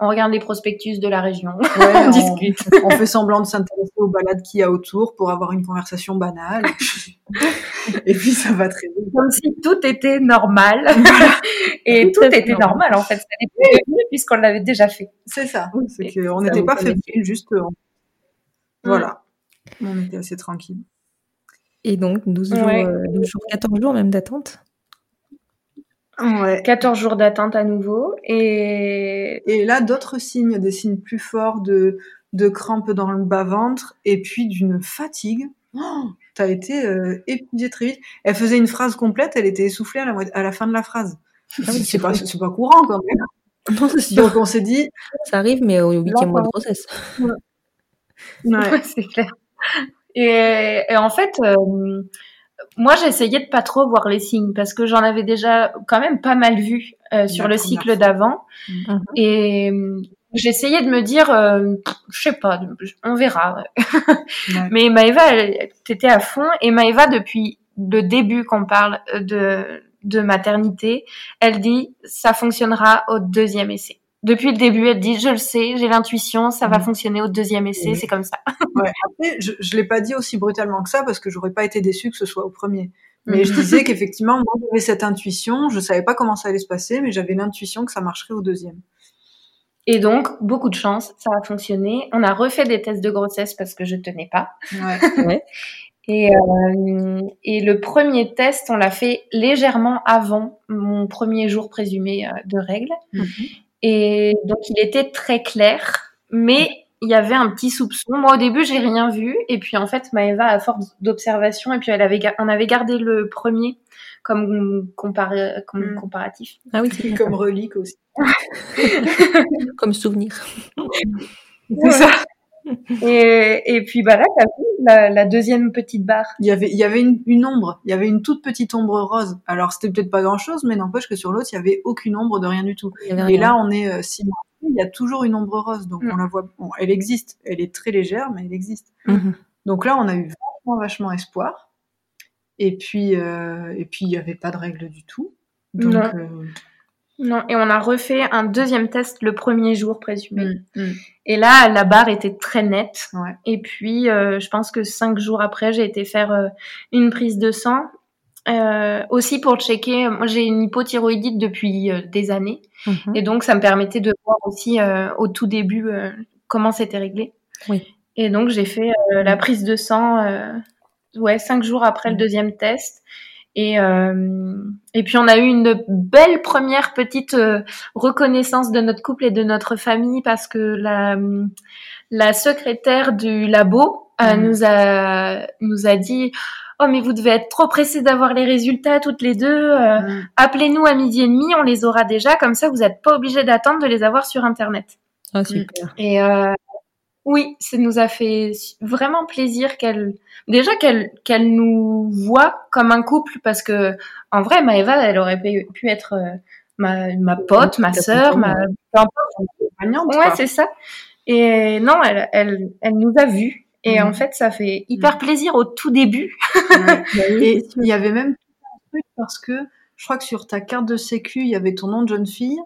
on regarde les prospectus de la région, on, discute. On fait semblant de s'intéresser aux balades qu'il y a autour pour avoir une conversation banale. Et puis, ça va très vite. Comme si tout était normal. Et tout, était normal. en fait. Ça puisqu'on l'avait déjà fait. C'est ça. C'est qu'on n'était pas fait juste. Euh, voilà. On était assez tranquille. Et donc, 12 jours, 12 jours, 14 jours même d'attente? Ouais. 14 jours d'attente à nouveau. Et, et là, d'autres signes, des signes plus forts de, de crampes dans le bas-ventre et puis d'une fatigue. Oh, T'as été euh, épuisée très vite. Elle faisait une phrase complète, elle était essoufflée à la, à la fin de la phrase. Ah c'est pas, c'est pas courant quand même. Non, Donc on s'est dit. Ça arrive, mais au huitième mois de grossesse. Ouais, ouais. c'est clair. Et, et, en fait, euh, moi, j'essayais de pas trop voir les signes parce que j'en avais déjà quand même pas mal vu euh, sur le cycle d'avant. Mhm. Et euh, j'essayais de me dire, euh, je sais pas, on verra. Mais Maëva, t'étais à fond. Et Maëva, depuis le début qu'on parle de, de maternité, elle dit, ça fonctionnera au deuxième essai depuis le début, elle dit, je le sais, j'ai l'intuition, ça va mhm. fonctionner au deuxième essai, c'est comme ça. ouais. Après, je, je l'ai pas dit aussi brutalement que ça parce que j'aurais pas été déçue que ce soit au premier. Mais je mhm. disais qu'effectivement, moi, j'avais cette intuition, je savais pas comment ça allait se passer, mais j'avais l'intuition que ça marcherait au deuxième. Et donc, beaucoup de chance, ça a fonctionné. On a refait des tests de grossesse parce que je tenais pas. Ouais. ouais. Et, euh, et, le premier test, on l'a fait légèrement avant mon premier jour présumé euh, de règles. Mhm. Et donc, il était très clair, mais il y avait un petit soupçon. Moi, au début, j'ai rien vu. Et puis, en fait, Maëva, à force d'observation, et puis elle avait, on avait gardé le premier comme, mm. comparatif. Ah oui, c'est comme relique aussi. comme souvenir. C'est ça. Et, et, puis bah là, t'as vu la, la, deuxième petite barre. Il y avait, il y avait une, une, ombre. Il y avait une toute petite ombre rose. Alors c'était peut-être pas grand-chose, mais n'empêche que sur l'autre, il y avait aucune ombre de rien du tout. Et là, on est euh, six mois. Il y a toujours une ombre rose, donc mm. on la voit. Bon, elle existe. Elle est très légère, mais elle existe. Mm-hmm. Donc là, on a eu vachement, vachement espoir. Et puis, euh, et puis il y avait pas de règles du tout. Donc, euh, non, et on a refait un deuxième test le premier jour présumé. Mm, mm. Et là, la barre était très nette. Et puis, euh, je pense que cinq jours après, j'ai été faire euh, une prise de sang. Euh, aussi pour checker, moi j'ai une hypothyroïdite depuis des années. Mm-hmm. Et donc, ça me permettait de voir aussi au tout début comment c'était réglé. Oui. Et donc, j'ai fait la prise de sang ouais, cinq jours après le mm. deuxième test. Et, euh, et puis on a eu une belle première petite euh, reconnaissance de notre couple et de notre famille parce que la, la secrétaire du labo euh, mm. nous a nous a dit oh mais vous devez être trop pressés d'avoir les résultats toutes les deux. euh, Mm. Appelez-nous à midi et demi, on les aura déjà. Comme ça, vous n'êtes pas obligés d'attendre de les avoir sur internet. Ah, super. Et euh, oui, ça nous a fait vraiment plaisir qu'elle, déjà qu'elle qu'elle nous voit comme un couple, parce que en vrai, Maëva, elle aurait pu, être euh, ma, ma pote, ma sœur, ma peu importe. Ouais, c'est ça. Et non, elle, elle, elle nous a vus. Et en fait, ça fait hyper plaisir au tout début. Ouais. Et il y avait même un truc parce que je crois que sur ta carte de sécu, il y avait ton nom de jeune fille.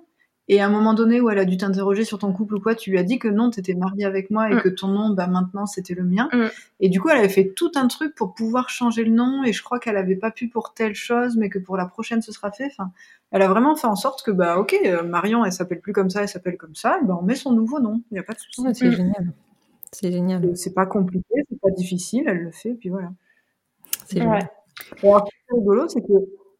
Et à un moment donné où elle a dû t'interroger sur ton couple ou quoi, tu lui as dit que non, t'étais mariée avec moi et Mm. que ton nom, bah maintenant, c'était le mien. Mm. Et du coup, elle avait fait tout un truc pour pouvoir changer le nom. Et je crois qu'elle avait pas pu pour telle chose, mais que pour la prochaine, ce sera fait. Enfin, elle a vraiment fait en sorte que, bah, ok, euh, Marion, elle s'appelle plus comme ça, elle s'appelle comme ça. Bah, on met son nouveau nom. Il n'y a pas de souci. C'est Mm. génial. C'est génial. Et C'est pas compliqué, c'est pas difficile, elle le fait, puis voilà. C'est génial. Ouais. Alors, ce qui est rigolo, c'est que,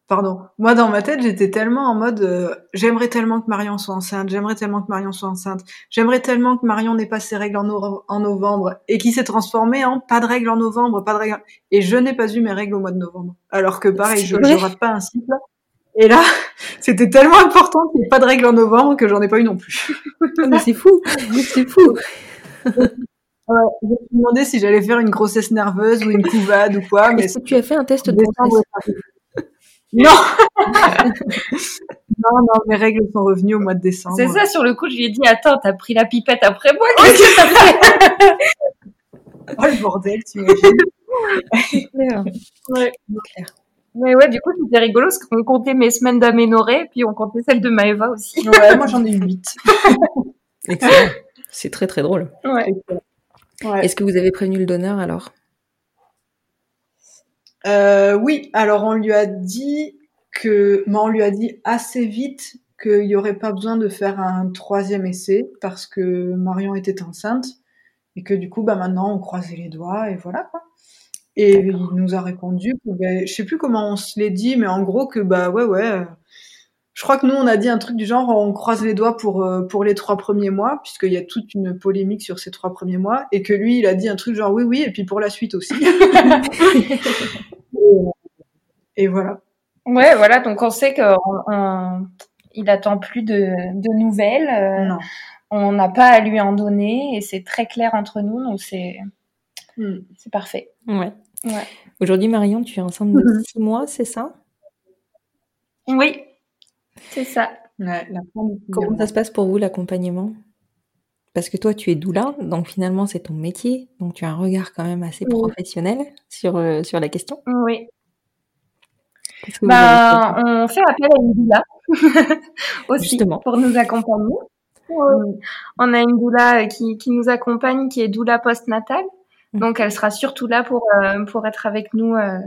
pardon, moi dans ma tête, j'étais tellement en mode, euh, j'aimerais tellement que Marion soit enceinte, j'aimerais tellement que Marion soit enceinte, j'aimerais tellement que Marion n'ait pas ses règles en, no- en novembre et qui s'est transformé en pas de règles en novembre, pas de règles. Et je n'ai pas eu mes règles au mois de novembre. Alors que pareil, je, je rate pas un cycle. Et là, c'était tellement important qu'il n'y ait pas de règles en novembre que j'en ai pas eu non plus. Mais c'est fou. c'est fou. Ouais, je me suis demandé si j'allais faire une grossesse nerveuse ou une couvade ou quoi, mais que tu as fait un test de grossesse? Non Non, non, mes règles sont revenues au mois de décembre. C'est ça, sur le coup, je lui ai dit, attends, t'as pris la pipette après moi, qu'est-ce que t'as fait? Oh le bordel, t'imagines Ouais. Claire. Mais ouais, du coup, c'était rigolo parce qu'on comptait mes semaines d'aménorrhée, puis on comptait celles de Maëva aussi. Ouais, moi j'en ai eu 8. Excellent. C'est très très drôle. Ouais. Ouais. Est-ce que vous avez prévenu le donneur alors? Euh, oui, alors on lui a dit que, mais on lui a dit assez vite qu'il n'y aurait pas besoin de faire un troisième essai parce que Marion était enceinte et que du coup, bah maintenant on croisait les doigts et voilà quoi. Et il nous a répondu que, ben, je sais plus comment on se l'est dit, mais en gros que bah ouais ouais. Je crois que nous on a dit un truc du genre on croise les doigts pour euh, pour les trois premiers mois puisqu'il y a toute une polémique sur ces trois premiers mois et que lui il a dit un truc genre oui oui et puis pour la suite aussi. Et voilà. Ouais, voilà, donc on sait qu'il il attend plus de, de nouvelles. euh, Non. on n'a pas à lui en donner et c'est très clair entre nous, donc c'est Mm. c'est parfait. Ouais. Ouais. Aujourd'hui, Marion, tu es enceinte de Mhm. six mois, c'est ça? Oui, c'est ça. Ouais, la Comment ça se passe pour vous l'accompagnement? Parce que toi, tu es doula, donc finalement, c'est ton métier, donc tu as un regard quand même assez Oui. professionnel sur, euh, sur la question. Oui. Que Ben, on fait appel à une doula aussi Justement. pour nous accompagner. On a une doula euh, qui, qui nous accompagne, qui est doula postnatale. Mhm. Donc, elle sera surtout là pour, euh, pour être avec nous euh,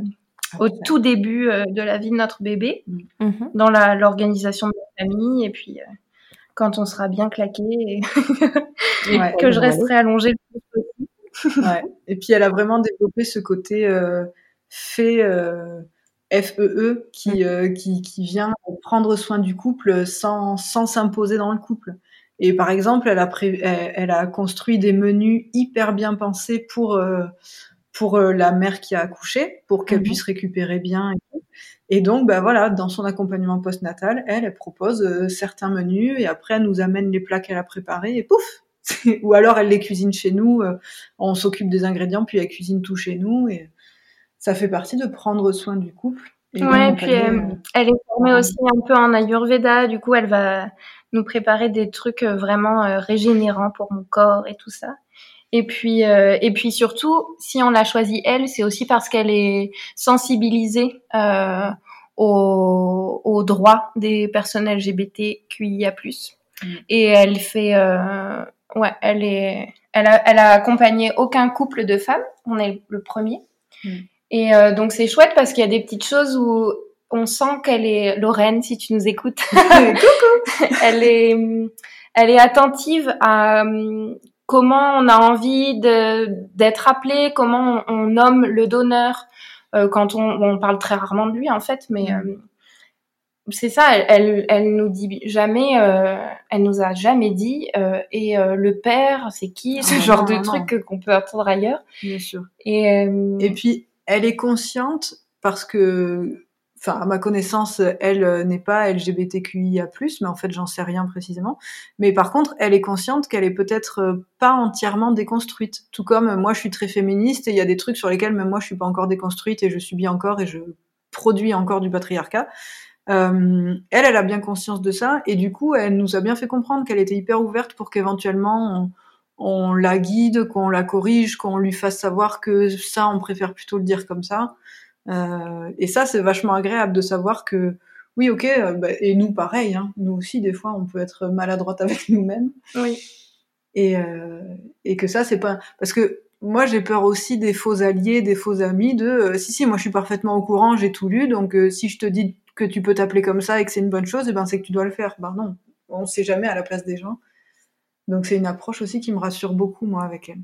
au tout début euh, de la vie de notre bébé, Mhm. dans la- l'organisation de la famille, et puis euh, quand on sera bien claqué, et Ouais. que je resterai allongée le plus possible. Ouais. Et puis elle a vraiment développé ce côté euh, fait euh, FEE qui, euh, qui, qui vient prendre soin du couple sans sans s'imposer dans le couple. Et par exemple, elle a, pré- elle, elle a construit des menus hyper bien pensés pour euh, pour euh, la mère qui a accouché, pour qu'elle Mhm. puisse récupérer bien. Et, et donc, bah voilà, dans son accompagnement postnatal, elle, elle propose euh, certains menus et après elle nous amène les plats qu'elle a préparés et pouf. Ou alors elle les cuisine chez nous. euh, on s'occupe des ingrédients, puis elle cuisine tout chez nous. Et ça fait partie de prendre soin du couple. Et Ouais, puis euh, euh, elle est formée aussi un peu en Ayurveda, du coup elle va nous préparer des trucs vraiment régénérants pour mon corps et tout ça. Et puis et puis surtout, si on l'a choisie elle, c'est aussi parce qu'elle est sensibilisée euh, aux, aux droits des personnes LGBTQIA+. Mm. Et elle fait euh, ouais, elle est elle a elle a accompagné aucun couple de femmes, on est le premier. Mm. Et euh, donc c'est chouette parce qu'il y a des petites choses où on sent qu'elle est Lorraine, si tu nous écoutes. elle est, elle est attentive à comment on a envie de d'être appelé, comment on, on nomme le donneur euh, quand on, on parle très rarement de lui en fait, mais euh, c'est ça. Elle, elle, elle nous dit jamais, euh, elle nous a jamais dit. euh, et euh, le père, c'est qui Ce Ah, genre non, de non, truc qu'on peut entendre ailleurs. bien sûr. Et, euh, Et puis, elle est consciente parce que enfin à ma connaissance, elle euh, n'est pas LGBTQIA+, mais en fait j'en sais rien précisément. Mais par contre, elle est consciente qu'elle est peut-être euh, pas entièrement déconstruite. Tout comme moi, je suis très féministe et il y a des trucs sur lesquels même moi je suis pas encore déconstruite et je subis encore et je produis encore du patriarcat. Euh, elle, elle a bien conscience de ça et du coup, elle nous a bien fait comprendre qu'elle était hyper ouverte pour qu'éventuellement on, on, la guide, qu'on la corrige, qu'on lui fasse savoir que ça, on préfère plutôt le dire comme ça. Euh, et ça, c'est vachement agréable de savoir que, oui, ok, euh, bah, et nous pareil, hein, nous aussi, des fois, on peut être maladroite avec nous-mêmes. Oui. Et, euh, et que ça, c'est pas. Parce que moi, j'ai peur aussi des faux alliés, des faux amis, de euh, si, si, moi, je suis parfaitement au courant, j'ai tout lu, donc si je te dis que tu peux t'appeler comme ça et que c'est une bonne chose, et eh ben c'est que tu dois le faire. Ben non, on sait jamais à la place des gens. Donc c'est une approche aussi qui me rassure beaucoup, moi, avec elle.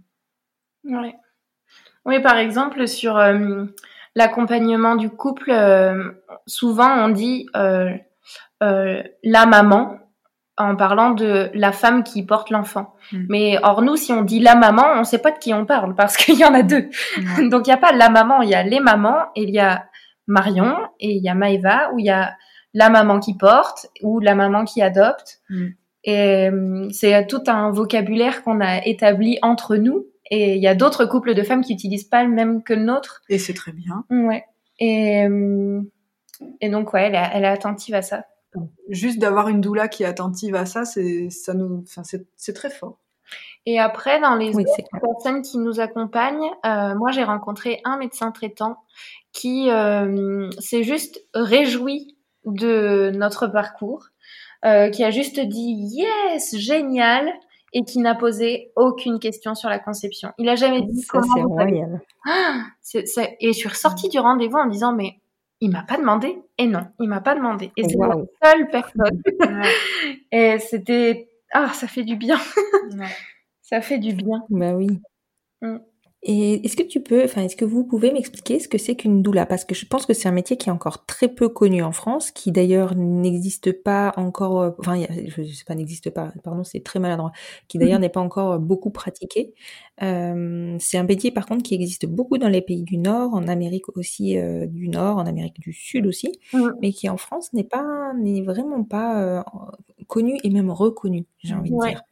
Ouais. Oui, par exemple, sur l'accompagnement du couple, euh, souvent on dit euh, euh, la maman en parlant de la femme qui porte l'enfant. Mm. Mais or nous, si on dit la maman, on ne sait pas de qui on parle parce qu'il y en a deux. Donc il n'y a pas la maman, il y a les mamans et il y a Marion et il y a Maëva où il y a la maman qui porte ou la maman qui adopte. Mm. Et c'est tout un vocabulaire qu'on a établi entre nous et il y a d'autres couples de femmes qui utilisent pas le même que le nôtre. Et c'est très bien. Ouais. Et, euh, et donc, ouais, elle est, elle est attentive à ça. Juste d'avoir une doula qui est attentive à ça, c'est ça nous, enfin, c'est très fort. Et après, dans les autres personnes qui nous accompagnent, euh, moi j'ai rencontré un médecin traitant qui euh, s'est juste réjoui de notre parcours, euh, qui a juste dit yes, génial, et qui n'a posé aucune question sur la conception. Il a jamais dit ça, c'est royal. Ah, et je suis ressortie du rendez-vous en me disant mais il m'a pas demandé et non, il m'a pas demandé et c'est la seule personne. et c'était ah ça fait du bien. ça fait du bien. Bah oui. Mm. Et est-ce que tu peux, enfin, est-ce que vous pouvez m'expliquer ce que c'est qu'une doula? Parce que je pense que c'est un métier qui est encore très peu connu en France, qui d'ailleurs n'existe pas encore, euh, enfin, je sais pas, n'existe pas, pardon, c'est très maladroit, qui d'ailleurs n'est pas encore beaucoup pratiqué. Euh, c'est un métier par contre qui existe beaucoup dans les pays du Nord, en Amérique aussi euh, du Nord, en Amérique du Sud aussi, mais qui en France n'est pas, n'est vraiment pas connu et même reconnu, j'ai envie de dire.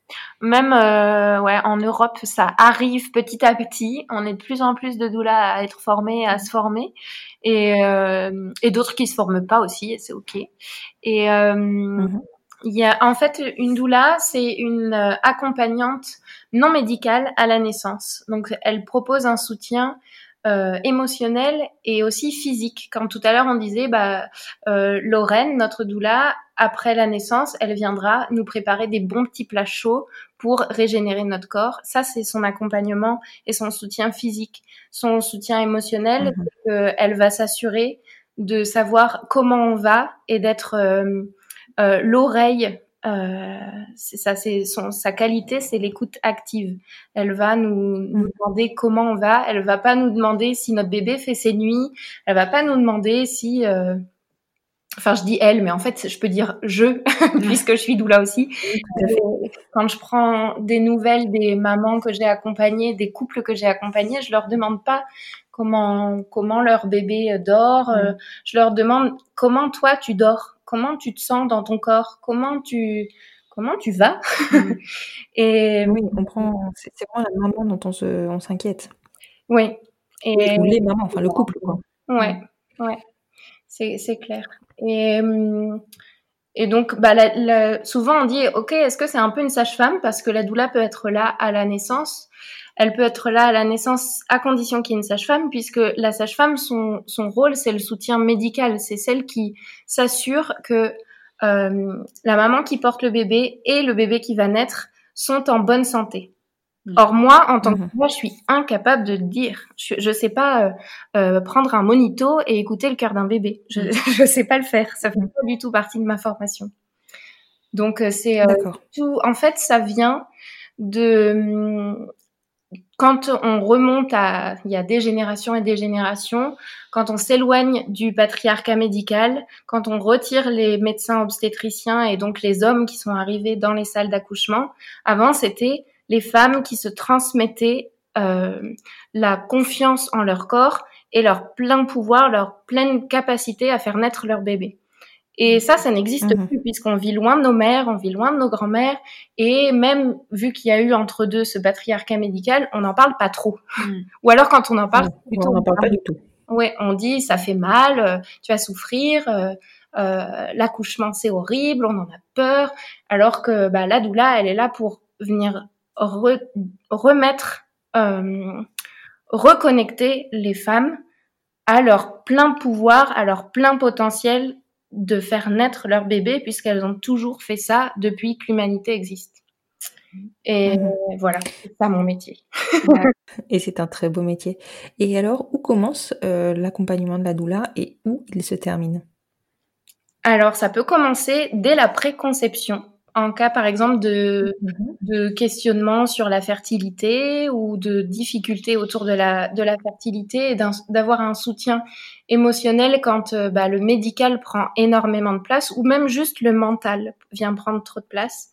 Même euh, ouais, en Europe, ça arrive petit à petit. On est de plus en plus de doulas à être formés, à se former, et, euh, et d'autres qui se forment pas aussi, et c'est ok. Et euh, mhm. Il y a en fait une doula, c'est une euh, accompagnante non médicale à la naissance. Donc elle propose un soutien euh, émotionnel et aussi physique. Quand tout à l'heure on disait, bah, euh, Lorraine, notre doula, après la naissance, elle viendra nous préparer des bons petits plats chauds pour régénérer notre corps. Ça, c'est son accompagnement et son soutien physique. Son soutien émotionnel, mmh. elle va s'assurer de savoir comment on va et d'être euh, euh l'oreille euh, c'est ça, c'est sa qualité, c'est l'écoute active. Elle va nous, nous, demander comment on va. Elle va pas nous demander si notre bébé fait ses nuits. Elle va pas nous demander si, euh, enfin, je dis elle, mais en fait, je peux dire je, puisque je suis doula aussi. Quand je prends des nouvelles des mamans que j'ai accompagnées, des couples que j'ai accompagnés, je leur demande pas comment comment leur bébé dort. Euh, je leur demande comment toi tu dors comment tu te sens dans ton corps, comment tu comment tu vas? Mm. et oui, on prend c'est vraiment la maman dont on se on s'inquiète. Oui. Et Ou les mamans, enfin le couple quoi. Ouais, ouais. C'est clair. Et hum, et donc, bah, souvent on dit, ok, est-ce que c'est un peu une sage-femme? Parce que la doula peut être là à la naissance, elle peut être là à la naissance à condition qu'il y ait une sage-femme, puisque la sage-femme, son, son rôle, c'est le soutien médical. C'est celle qui s'assure que euh, la maman qui porte le bébé et le bébé qui va naître sont en bonne santé. Mm. Or moi, en tant que moi, mm-hmm. je suis incapable de le dire. Je, je sais pas euh, euh, prendre un monito et écouter le cœur d'un bébé. Je, mm. je sais pas le faire. Ça fait pas du tout partie de ma formation. Donc euh, c'est euh, tout. En fait, ça vient de quand on remonte à il y a des générations et des générations, quand on s'éloigne du patriarcat médical, quand on retire les médecins obstétriciens et donc les hommes qui sont arrivés dans les salles d'accouchement, avant c'était les femmes qui se transmettaient euh, la confiance en leur corps et leur plein pouvoir, leur pleine capacité à faire naître leur bébé. Et ça, ça n'existe Mhm. plus puisqu'on vit loin de nos mères, on vit loin de nos grands-mères, et même vu qu'il y a eu entre deux ce patriarcat médical, on n'en parle pas trop. Mm. Ou alors quand on en parle, plutôt on n'en parle pas du tout. Ouais, on dit ça fait mal, euh, tu vas souffrir, euh, euh, l'accouchement c'est horrible, on en a peur, alors que bah, la doula, elle est là pour venir re- remettre, euh, reconnecter les femmes à leur plein pouvoir, à leur plein potentiel de faire naître leur bébé, puisqu'elles ont toujours fait ça depuis que l'humanité existe. Et Mhm. voilà, c'est ça mon métier. Et c'est un très beau métier. Et alors, où commence euh, l'accompagnement de la doula et où il se termine? Alors, ça peut commencer dès la préconception, en cas par exemple de, de questionnement sur la fertilité ou de difficultés autour de la, de la fertilité et d'avoir un soutien émotionnel quand euh, bah, le médical prend énormément de place ou même juste le mental vient prendre trop de place.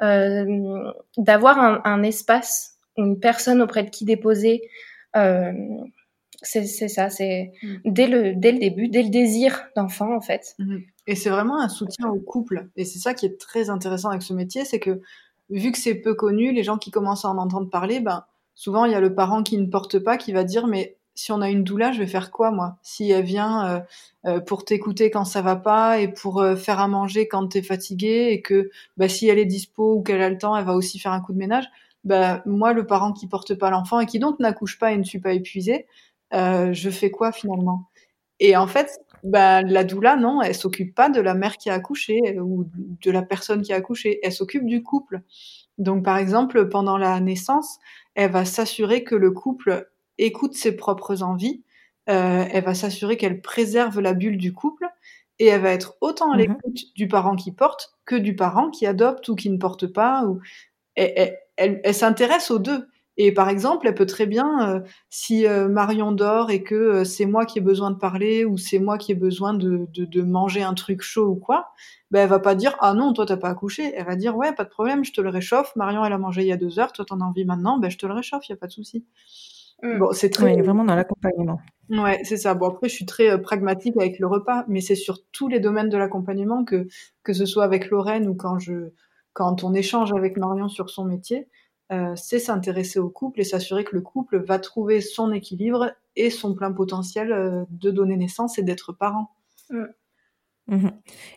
Euh, d'avoir un, un espace ou une personne auprès de qui déposer. Euh, c'est ça, c'est Mm. dès le, dès le début, dès le désir d'enfant en fait. Mhm. Et c'est vraiment un soutien au couple. Et c'est ça qui est très intéressant avec ce métier, c'est que vu que c'est peu connu, les gens qui commencent à en entendre parler, ben souvent il y a le parent qui ne porte pas qui va dire mais si on a une doula, je vais faire quoi moi? Si elle vient euh, euh, pour t'écouter quand ça va pas et pour euh, faire à manger quand t'es fatigué et que bah, si elle est dispo ou qu'elle a le temps, elle va aussi faire un coup de ménage. Bah, moi, le parent qui porte pas l'enfant et qui donc n'accouche pas et ne suis pas épuisé, euh, je fais quoi finalement? Et en fait, bah, la doula, non, elle s'occupe pas de la mère qui a accouché euh, ou de la personne qui a accouché, elle s'occupe du couple. Donc, par exemple, pendant la naissance, elle va s'assurer que le couple écoute ses propres envies, euh, elle va s'assurer qu'elle préserve la bulle du couple et elle va être autant à Mhm. l'écoute du parent qui porte que du parent qui adopte ou qui ne porte pas. Ou... Elle, elle- elle- elle s'intéresse aux deux. Et par exemple, elle peut très bien, euh, si euh, Marion dort et que euh, c'est moi qui ai besoin de parler ou c'est moi qui ai besoin de, de, de manger un truc chaud ou quoi, ben elle va pas dire ah non toi t'as pas accouché. Elle va dire ouais pas de problème, je te le réchauffe. Marion elle a mangé il y a deux heures, toi t'en as envie maintenant, ben je te le réchauffe, y a pas de souci. Mm. Bon c'est très Ouais, vraiment dans l'accompagnement. Ouais, c'est ça. Bon, après, je suis très euh, pragmatique avec le repas, mais c'est sur tous les domaines de l'accompagnement que, que ce soit avec Lorraine ou quand je, quand on échange avec Marion sur son métier, euh, c'est s'intéresser au couple et s'assurer que le couple va trouver son équilibre et son plein potentiel euh, de donner naissance et d'être parent. Mhm.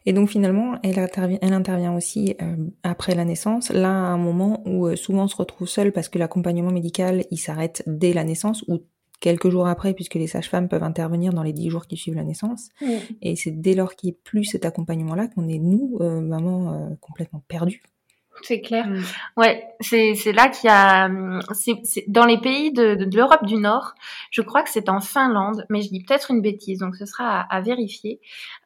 Et donc finalement, elle intervient, elle intervient aussi euh, après la naissance, là à un moment où euh, souvent on se retrouve seul parce que l'accompagnement médical il s'arrête dès la naissance ou quelques jours après puisque les sages-femmes peuvent intervenir dans les dix jours qui suivent la naissance. Mm. Et c'est dès lors qu'il n'y ait plus cet accompagnement-là qu'on est nous, euh, maman, euh, complètement perdus. C'est clair. Mm. Ouais, c'est c'est là qu'il y a hum, c'est c'est dans les pays de, de, de l'Europe du Nord. Je crois que c'est en Finlande, mais je dis peut-être une bêtise, donc ce sera à, à vérifier.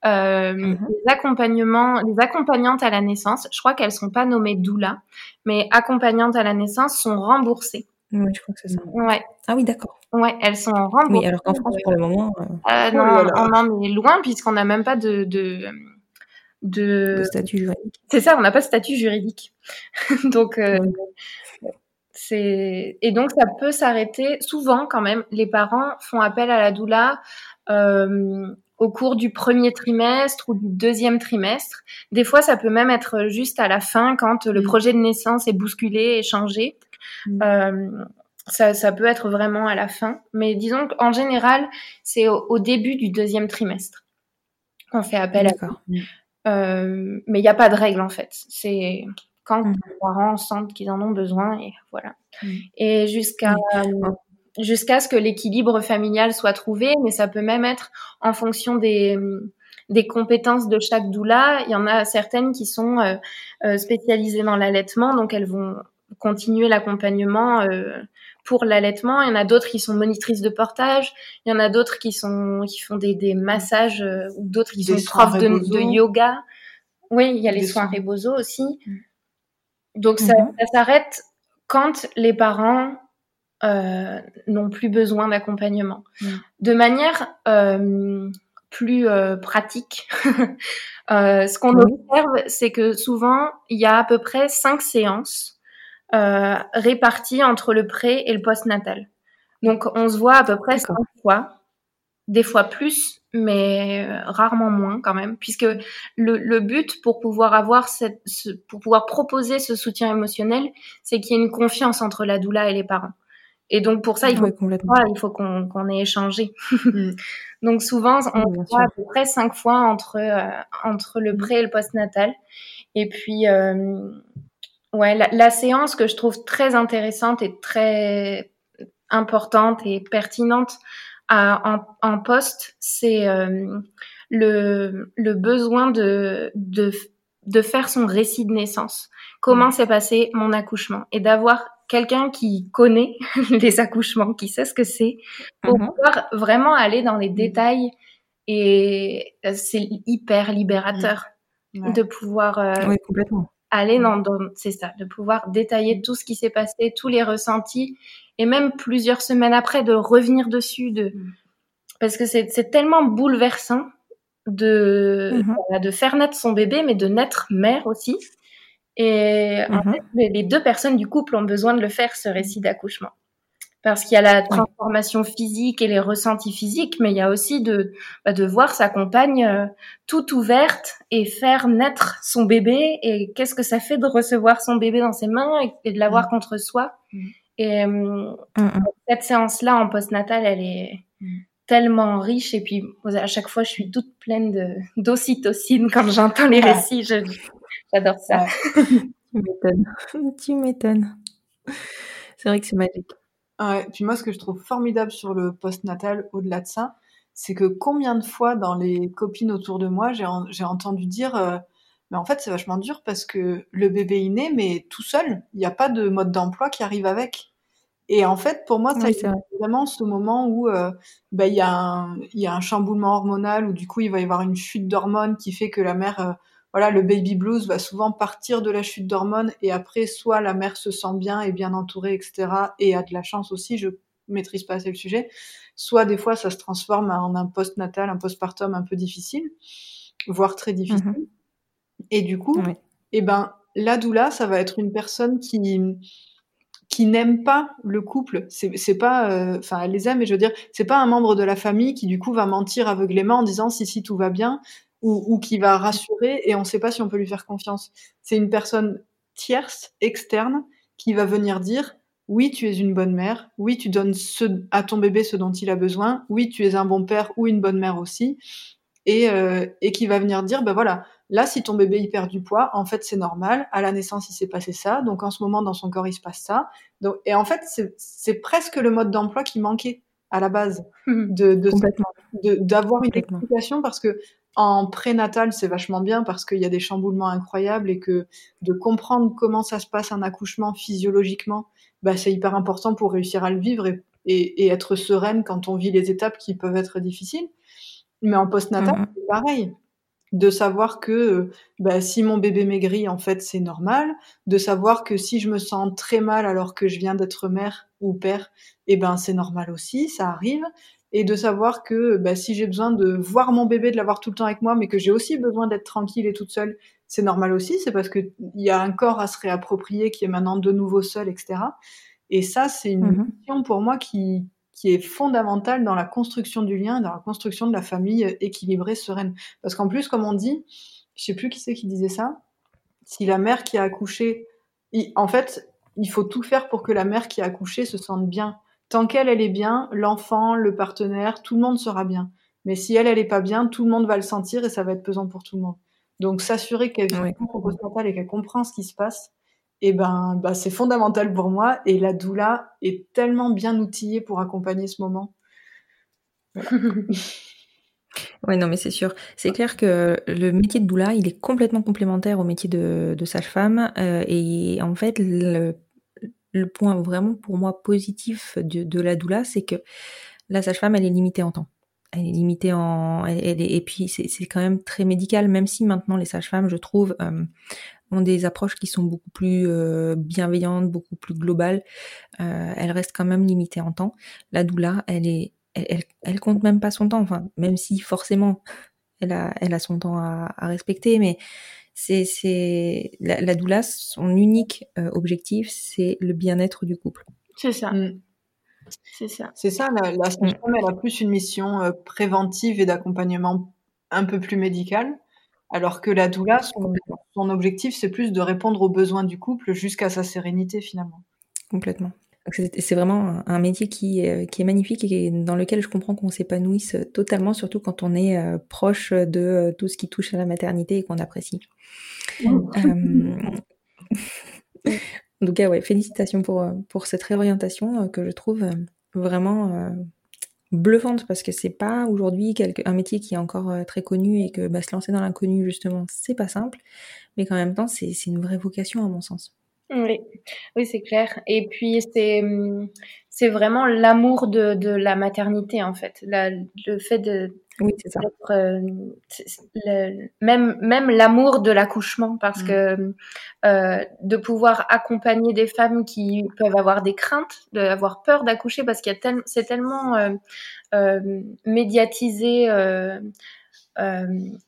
Euh, Mhm. Les accompagnements, les accompagnantes à la naissance, je crois qu'elles sont pas nommées doula, mais accompagnantes à la naissance sont remboursées. Oui, je crois que c'est ça. Ouais, Ah oui, d'accord. ouais, elles sont remboursées. Oui, alors qu'en France, pour le moment, euh, Euh, Oh non, là là. on en est loin puisqu'on n'a même pas de de de, statut juridique. C'est ça, on n'a pas de statut juridique. donc, euh, Ouais. c'est et donc ça peut s'arrêter. Souvent, quand même, les parents font appel à la doula euh, au cours du premier trimestre ou du deuxième trimestre. Des fois, ça peut même être juste à la fin quand le Mm. projet de naissance est bousculé et changé. Mm. Euh, ça, ça peut être vraiment à la fin, mais disons qu'en général, c'est au, au début du deuxième trimestre qu'on fait appel à. Euh, mais il n'y a pas de règle en fait. C'est quand Mhm. les parents sentent qu'ils en ont besoin et voilà. Mhm. Et jusqu'à jusqu'à ce que l'équilibre familial soit trouvé, mais ça peut même être en fonction des des compétences de chaque doula. Il y en a certaines qui sont euh, euh, spécialisées dans l'allaitement, donc elles vont continuer l'accompagnement euh, pour l'allaitement. Il y en a d'autres qui sont monitrices de portage. Il y en a d'autres qui sont qui font des, des massages euh, ou d'autres qui Des sont profs de, yoga. Oui, il y a les Des soins. Rebozo aussi. Mm. Donc ça, Mhm. ça s'arrête quand les parents euh, n'ont plus besoin d'accompagnement. Mm. De manière euh, plus euh, pratique, euh, ce qu'on Oui. observe, c'est que souvent, il y a à peu près cinq séances euh, réparties entre le pré et le postnatal. Donc, on se voit à peu près D'accord. cinq fois des fois plus, mais euh, rarement moins quand même, puisque le, le but pour pouvoir avoir cette, ce, pour pouvoir proposer ce soutien émotionnel, c'est qu'il y ait une confiance entre la doula et les parents. Et donc pour ça, il faut, il faut qu'on qu'on ait échangé. Mm. donc souvent, on voit à peu près cinq fois entre euh, entre le pré et le postnatal. Et puis euh, ouais, la, la, séance que je trouve très intéressante et très importante et pertinente en, en poste, c'est euh, le, le besoin de, de, de faire son récit de naissance. Comment mm. s'est passé mon accouchement? Et d'avoir quelqu'un qui connaît les accouchements, qui sait ce que c'est, pour mm-hmm. pouvoir vraiment aller dans les mm. détails. Et euh, c'est hyper libérateur mm. de pouvoir euh, oui, complètement. Aller dans, dans c'est ça, de pouvoir détailler tout ce qui s'est passé, tous les ressentis et même plusieurs semaines après de revenir dessus de mm. parce que c'est tellement bouleversant de mm-hmm. de faire naître son bébé mais de naître mère aussi et en fait, les deux personnes du couple ont besoin de le faire ce récit d'accouchement parce qu'il y a la transformation physique et les ressentis physiques, mais il y a aussi de, bah, de voir sa compagne euh, toute ouverte et faire naître son bébé et qu'est-ce que ça fait de recevoir son bébé dans ses mains et, de l'avoir mm. contre soi? Mm. Et euh, mm, cette séance-là en postnatal, elle est tellement riche. Et puis, à chaque fois, je suis toute pleine de d'ocytocine quand j'entends les récits. J'adore ça. tu m'étonnes. tu m'étonnes. C'est vrai que c'est magique. Ouais, puis moi, ce que je trouve formidable sur le postnatal, au-delà de ça, c'est que combien de fois dans les copines autour de moi, j'ai entendu dire euh, mais en fait, c'est vachement dur parce que le bébé est né, mais tout seul. Il n'y a pas de mode d'emploi qui arrive avec. Et en fait, pour moi, c'est vraiment ce moment où euh, bah, il y, a un, y a un chamboulement hormonal, où du coup, il va y avoir une chute d'hormones qui fait que la mère, euh, voilà, le baby blues va souvent partir de la chute d'hormones, et après, soit la mère se sent bien et bien entourée, etc., et a de la chance aussi, je maîtrise pas assez le sujet, soit des fois, ça se transforme en un post-natal, un postpartum un peu difficile, voire très difficile. Mmh et du coup, eh ben, la doula, ça va être une personne qui qui n'aime pas le couple. C'est pas, euh, enfin, elle les aime, mais je veux dire, c'est pas un membre de la famille qui du coup va mentir aveuglément en disant si si tout va bien ou, ou qui va rassurer et on sait pas si on peut lui faire confiance. C'est une personne tierce, externe, qui va venir dire oui, tu es une bonne mère, oui, tu donnes ce, à ton bébé ce dont il a besoin, oui, tu es un bon père ou une bonne mère aussi, et, euh, et qui va venir dire ben voilà, Là, si ton bébé il perd du poids, en fait, c'est normal. À la naissance, il s'est passé ça. Donc, en ce moment, dans son corps, il se passe ça. Donc, et en fait, c'est presque le mode d'emploi qui manquait à la base de d'avoir une explication parce que en prénatal, c'est vachement bien parce qu'il y a des chamboulements incroyables et que de comprendre comment ça se passe un accouchement physiologiquement, bah, c'est hyper important pour réussir à le vivre et, et, être sereine quand on vit les étapes qui peuvent être difficiles. Mais en postnatal, mmh c'est pareil. De savoir que bah, si mon bébé maigrit, en fait, c'est normal, de savoir que si je me sens très mal alors que je viens d'être mère ou père, eh ben c'est normal aussi, ça arrive, et de savoir que bah, si j'ai besoin de voir mon bébé, de l'avoir tout le temps avec moi, mais que j'ai aussi besoin d'être tranquille et toute seule, c'est normal aussi, c'est parce qu'il y a un corps à se réapproprier qui est maintenant de nouveau seul, etc. Et ça, c'est une mmh question pour moi qui, qui est fondamentale dans la construction du lien, dans la construction de la famille équilibrée, sereine. Parce qu'en plus, comme on dit, je sais plus qui c'est qui disait ça, si la mère qui a accouché, en fait, il faut tout faire pour que la mère qui a accouché se sente bien. Tant qu'elle, elle est bien, l'enfant, le partenaire, tout le monde sera bien. Mais si elle, elle est pas bien, tout le monde va le sentir et ça va être pesant pour tout le monde. Donc s'assurer qu'elle oui. comprend et qu'elle comprend ce qui se passe, et ben bah, c'est fondamental pour moi et la doula est tellement bien outillée pour accompagner ce moment. Oui, non, mais c'est sûr. C'est clair que le métier de doula, il est complètement complémentaire au métier de, de sage-femme. Euh, et en fait, le, le, point vraiment pour moi positif de, la doula, c'est que la sage-femme, elle est limitée en temps. Elle est limitée en... Et puis, c'est quand même très médical, même si maintenant les sages-femmes, je trouve, euh, ont des approches qui sont beaucoup plus euh, bienveillantes, beaucoup plus globales. Euh, elle reste quand même limitée en temps. La doula, elle est, elle, elle, compte même pas son temps. Enfin, même si forcément, elle a, elle a son temps à, à respecter, mais c'est, c'est la, la, doula, son unique euh, objectif, c'est le bien-être du couple. C'est ça. Mm. C'est ça. C'est ça, la, la sage-femme, elle a plus une mission euh, préventive et d'accompagnement un peu plus médical, alors que la doula, son, son objectif, c'est plus de répondre aux besoins du couple jusqu'à sa sérénité finalement. Complètement. C'est vraiment un métier qui, est- qui est magnifique et dans lequel je comprends qu'on s'épanouisse totalement, surtout quand on est euh, proche de euh, tout ce qui touche à la maternité et qu'on apprécie. Euh, en tout cas, ouais, félicitations pour, euh, pour cette réorientation euh, que je trouve euh, vraiment euh, bluffante parce que c'est pas aujourd'hui un métier qui est encore euh, très connu et que bah, se lancer dans l'inconnu, justement, c'est pas simple, mais qu'en même temps, c'est une vraie vocation à mon sens. Oui, oui, c'est clair. Et puis c'est c'est vraiment l'amour de, de la maternité en fait, La- le fait de Oui, c'est ça. d'être, euh, le- même même l'amour de l'accouchement parce Mm. que euh, de pouvoir accompagner des femmes qui peuvent avoir des craintes, d'avoir peur d'accoucher parce qu'il y a tel- c'est tellement euh, médiatisé. Euh,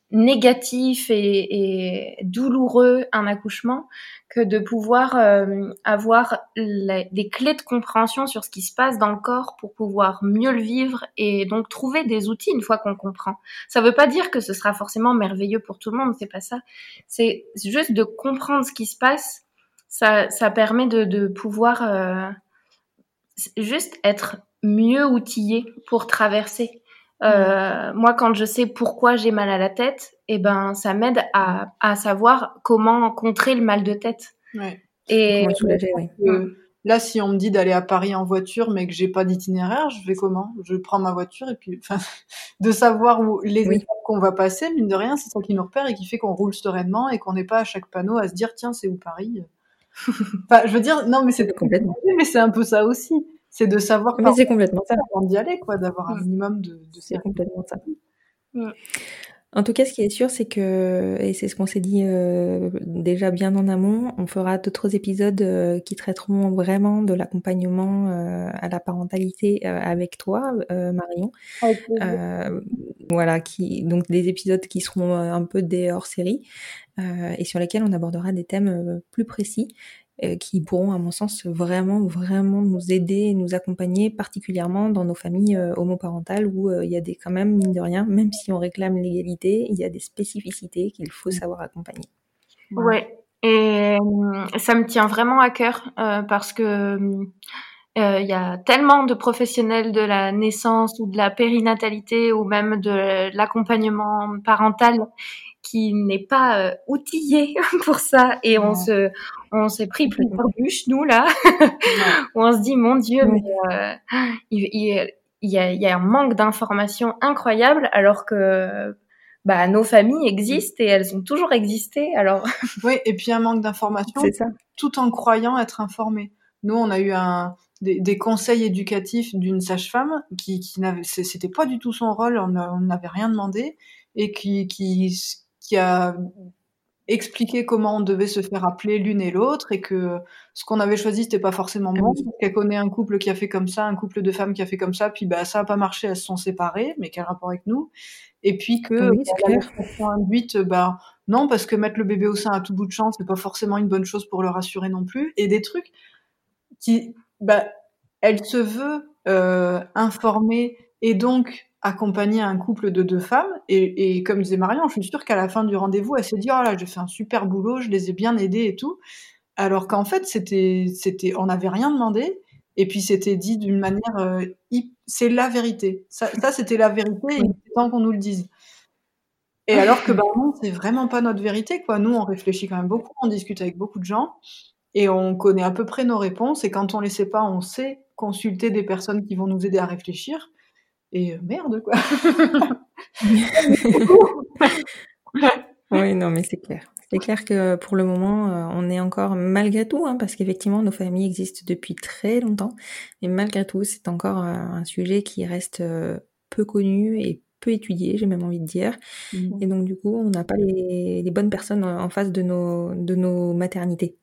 négatif et, douloureux un accouchement que de pouvoir euh, avoir des clés de compréhension sur ce qui se passe dans le corps pour pouvoir mieux le vivre et donc trouver des outils une fois qu'on comprend. Ça veut pas dire que ce sera forcément merveilleux pour tout le monde, c'est pas ça. C'est juste de comprendre ce qui se passe. Ça, ça permet de, de pouvoir euh, juste être mieux outillé pour traverser. Euh, moi, quand je sais pourquoi j'ai mal à la tête, eh ben, ça m'aide à, à savoir comment contrer le mal de tête. Ouais. Et Comment soulager, oui. Euh, là, si on me dit d'aller à Paris en voiture, mais que j'ai pas d'itinéraire, je vais comment? Je prends ma voiture et puis, enfin, de savoir où les Oui. étapes qu'on va passer, mine de rien, c'est ça qui nous repère et qui fait qu'on roule sereinement et qu'on n'est pas à chaque panneau à se dire tiens, c'est où Paris? Enfin, je veux dire, non, mais c'est Complètement. mais c'est un peu ça aussi. C'est de savoir Mais c'est complètement ça. avant d'y aller, quoi, d'avoir un Mm. minimum de, de C'est complètement ça. Mm. En tout cas, ce qui est sûr, c'est que, et c'est ce qu'on s'est dit euh, déjà bien en amont, on fera d'autres épisodes euh, qui traiteront vraiment de l'accompagnement euh, à la parentalité avec toi, Marion. Voilà, qui, donc des épisodes qui seront un peu des hors-série et sur lesquels on abordera des thèmes plus précis qui pourront, à mon sens, vraiment, vraiment nous aider et nous accompagner, particulièrement dans nos familles euh, homoparentales où euh, il y a des, quand même, mine de rien, même si on réclame l'égalité, il y a des spécificités qu'il faut savoir accompagner. Ouais. Et euh, ça me tient vraiment à cœur euh, parce que euh, il y a tellement de professionnels de la naissance ou de la périnatalité ou même de l'accompagnement parental qui n'est pas euh, outillé pour ça et on se on s'est pris plusieurs bûches nous là. Où on se dit mon dieu mais euh, il, il- il y a, il y a un manque d'informations incroyable alors que bah, nos familles existent et elles ont toujours existé alors. Oui, et puis un manque d'information, C'est ça. tout en croyant être informé. Nous, on a eu un, des, des conseils éducatifs d'une sage-femme qui, qui n'avait, c'était pas du tout son rôle, on n'avait rien demandé, et qui, qui, qui a expliqué comment on devait se faire appeler l'une et l'autre, et que ce qu'on avait choisi, c'était pas forcément bon, parce qu'elle connaît un couple qui a fait comme ça, un couple de femmes qui a fait comme ça, puis bah, ça a pas marché, elles se sont séparées, mais quel rapport avec nous? Et puis que, Oui, la gestation induite, bah, non, parce que mettre le bébé au sein à tout bout de champ, c'est pas forcément une bonne chose pour le rassurer non plus. Et des trucs qui, bah, elle se veut euh, informer et donc accompagner un couple de deux femmes. Et, et comme disait Marion, je suis sûre qu'à la fin du rendez-vous, elle s'est dit oh là, j'ai fait un super boulot, je les ai bien aidés et tout. Alors qu'en fait, c'était, c'était, on n'avait rien demandé. Et puis c'était dit d'une manière, euh, c'est la vérité. Ça, ça c'était la vérité. Et il était temps qu'on nous le dise. Et alors que bah non, c'est vraiment pas notre vérité quoi. Nous, on réfléchit quand même beaucoup, on discute avec beaucoup de gens et on connaît à peu près nos réponses. Et quand on les sait pas, on sait consulter des personnes qui vont nous aider à réfléchir. Et euh, merde quoi. Oui, non, mais c'est clair. C'est clair que pour le moment, euh, on est encore, malgré tout, hein, parce qu'effectivement, nos familles existent depuis très longtemps, mais malgré tout, c'est encore euh, un sujet qui reste euh, peu connu et peu étudié, j'ai même envie de dire. Et donc, du coup, on n'a pas les, les bonnes personnes en en face de nos, de nos maternités.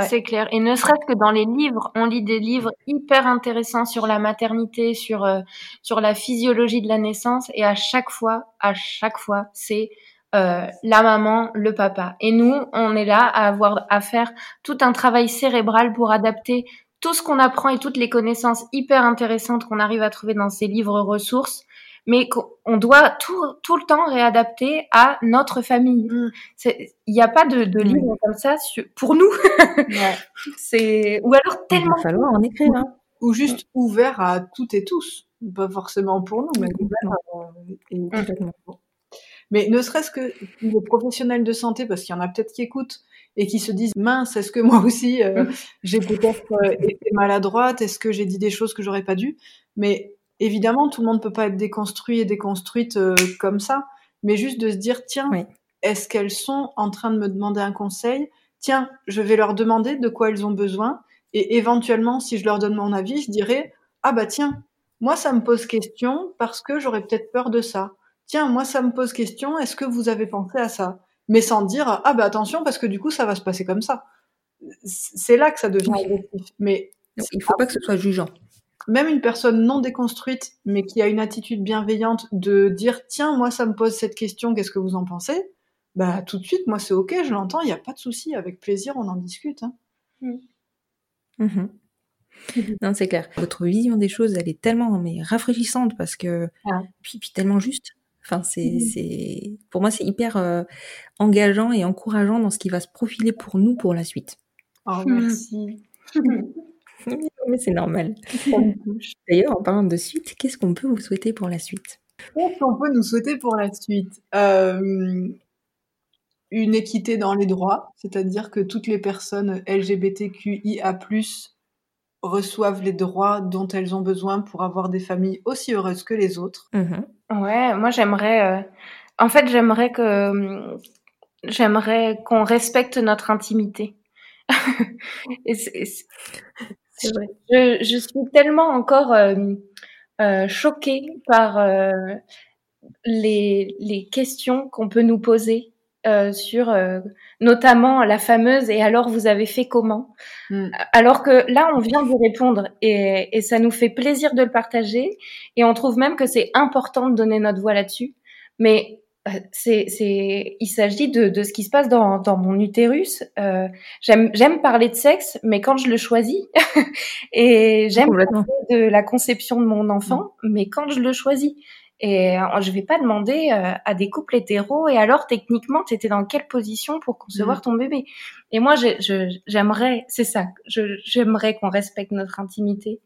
C'est clair. Et ne serait-ce que dans les livres, on lit des livres hyper intéressants sur la maternité, sur euh, sur la physiologie de la naissance, et à chaque fois, à chaque fois, c'est euh, la maman, le papa. Et nous, on est là à avoir à faire tout un travail cérébral pour adapter tout ce qu'on apprend et toutes les connaissances hyper intéressantes qu'on arrive à trouver dans ces livres ressources, mais qu'on doit tout, tout le temps réadapter à notre famille. Mm. Il n'y a pas de, de livre comme ça pour nous. C'est ou alors tellement. Il va falloir en écrire. Hein. Ou juste ouvert à toutes et tous, pas forcément pour nous, mais ouvert à... Mais ne serait-ce que les professionnels de santé, parce qu'il y en a peut-être qui écoutent et qui se disent mince, est-ce que moi aussi euh, j'ai peut-être euh, été maladroite, est-ce que j'ai dit des choses que j'aurais pas dû? Mais évidemment, tout le monde peut pas être déconstruit et déconstruite euh, comme ça, mais juste de se dire tiens, est-ce qu'elles sont en train de me demander un conseil? Tiens, je vais leur demander de quoi elles ont besoin et éventuellement, si je leur donne mon avis, je dirais ah bah tiens, moi ça me pose question parce que j'aurais peut-être peur de ça tiens, moi ça me pose question, est-ce que vous avez pensé à ça? Mais sans dire, ah bah attention, parce que du coup ça va se passer comme ça. C'est là que ça devient. Mais il faut pas que ce soit jugeant. Même une personne non déconstruite, mais qui a une attitude bienveillante de dire, tiens, moi ça me pose cette question, qu'est-ce que vous en pensez? Bah tout de suite, moi c'est ok, je l'entends, il n'y a pas de souci, avec plaisir, on en discute. Hein. Mmh. Mmh non, c'est clair. Votre vision des choses, elle est tellement mais rafraîchissante parce que ah. puis, puis, tellement juste. Enfin, c'est, c'est, pour moi, c'est hyper euh, engageant et encourageant dans ce qui va se profiler pour nous pour la suite. Oh, merci. Mais c'est normal. D'ailleurs, en parlant de suite, qu'est-ce qu'on peut vous souhaiter pour la suite? Qu'est-ce qu'on peut nous souhaiter pour la suite? Euh, Une équité dans les droits, c'est-à-dire que toutes les personnes LGBTQIA+ reçoivent les droits dont elles ont besoin pour avoir des familles aussi heureuses que les autres. Mmh Ouais, moi j'aimerais. Euh, en fait, j'aimerais que j'aimerais qu'on respecte notre intimité. c'est vrai. Je, je, suis tellement encore euh, euh, choquée par euh, les, les questions qu'on peut nous poser euh, sur euh, notamment la fameuse et alors vous avez fait comment? Mm. alors que là on vient de répondre et, et, ça nous fait plaisir de le partager et on trouve même que c'est important de donner notre voix là-dessus mais c'est c'est il s'agit de, de ce qui se passe dans, dans mon utérus j'aime j'aime parler de sexe mais quand je le choisis et j'aime parler de la conception de mon enfant mm. mais quand je le choisis et euh, je vais pas demander euh, à des couples hétéros, et alors techniquement, tu étais dans quelle position pour concevoir mm. ton bébé? Et moi, j'aimerais, c'est ça, j'aimerais qu'on respecte notre intimité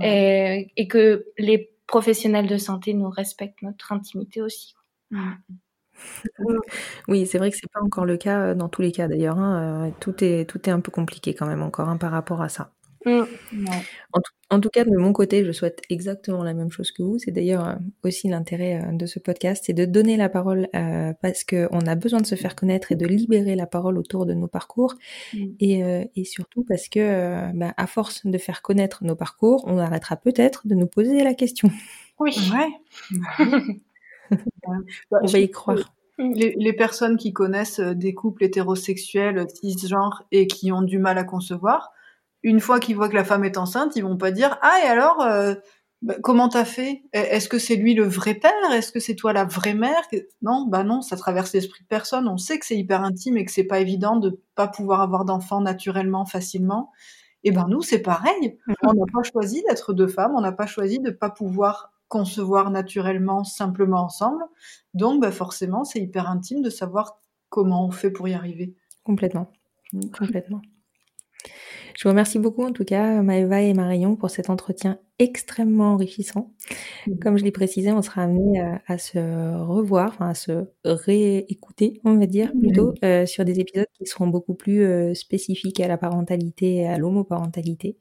et, et, que les professionnels de santé nous respectent notre intimité aussi. Mm. Oui, c'est vrai que c'est pas encore le cas euh, dans tous les cas d'ailleurs. Hein. Tout est tout est un peu compliqué quand même encore hein, par rapport à ça. Mm. En, tout, cas, de mon côté, je souhaite exactement la même chose que vous. C'est d'ailleurs euh, aussi l'intérêt euh, de ce podcast, c'est de donner la parole euh, parce qu'on a besoin de se faire connaître et de libérer la parole autour de nos parcours. Mm. Et, surtout parce que, bah, à force de faire connaître nos parcours, on arrêtera peut-être de nous poser la question. Oui. on va y croire. Les, les, personnes qui connaissent des couples hétérosexuels cisgenres et qui ont du mal à concevoir, une fois qu'ils voient que la femme est enceinte, ils vont pas dire ah et alors euh, bah, comment t'as fait? Est-ce que c'est lui le vrai père? Est-ce que c'est toi la vraie mère? Non, bah non, ça traverse l'esprit de personne. On sait que c'est hyper intime et que c'est pas évident de pas pouvoir avoir d'enfants naturellement facilement. Et ben nous c'est pareil. Mm-hmm. On n'a pas choisi d'être deux femmes, on n'a pas choisi de pas pouvoir concevoir naturellement simplement ensemble. Donc bah forcément c'est hyper intime de savoir comment on fait pour y arriver. Complètement, complètement. Je vous remercie beaucoup en tout cas, Maëva et Marion, pour cet entretien extrêmement enrichissant. Mmh. Comme je l'ai précisé, on sera amené à, se revoir, enfin à se réécouter, on va dire plutôt, mmh. euh, sur des épisodes qui seront beaucoup plus euh, spécifiques à la parentalité et à l'homoparentalité.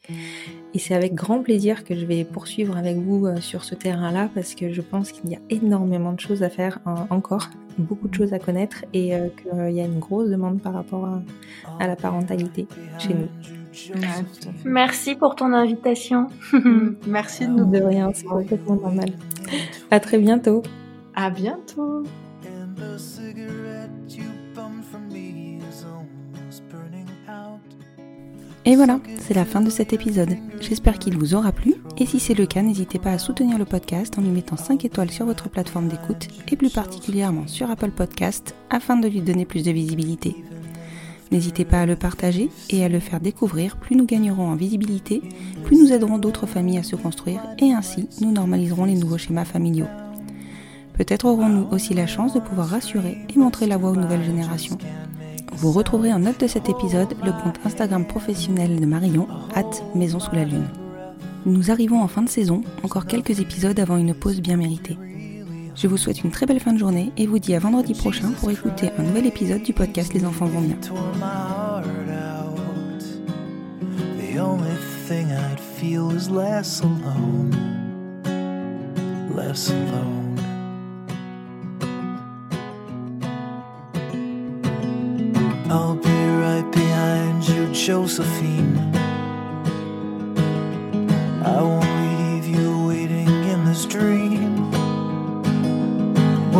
Et c'est avec grand plaisir que je vais poursuivre avec vous euh, sur ce terrain-là parce que je pense qu'il y a énormément de choses à faire encore, beaucoup de choses à connaître et qu'il y a une grosse demande par rapport à la parentalité chez nous. Merci pour ton invitation. Merci de nous. De rien, c'est complètement normal. À très bientôt. À bientôt. Et voilà, c'est la fin de cet épisode. J'espère qu'il vous aura plu. Et si c'est le cas, n'hésitez pas à soutenir le podcast en lui mettant 5 étoiles sur votre plateforme d'écoute et plus particulièrement sur Apple Podcast afin de lui donner plus de visibilité. N'hésitez pas à le partager et à le faire découvrir, plus nous gagnerons en visibilité, plus nous aiderons d'autres familles à se construire et ainsi nous normaliserons les nouveaux schémas familiaux. Peut-être aurons-nous aussi la chance de pouvoir rassurer et montrer la voie aux nouvelles générations. Vous retrouverez en note de cet épisode le compte Instagram professionnel de Marion, at Maison sous la Lune. Nous arrivons en fin de saison, encore quelques épisodes avant une pause bien méritée. Je vous souhaite une très belle fin de journée et vous dis à vendredi prochain pour écouter un nouvel épisode du podcast Les enfants vont bien.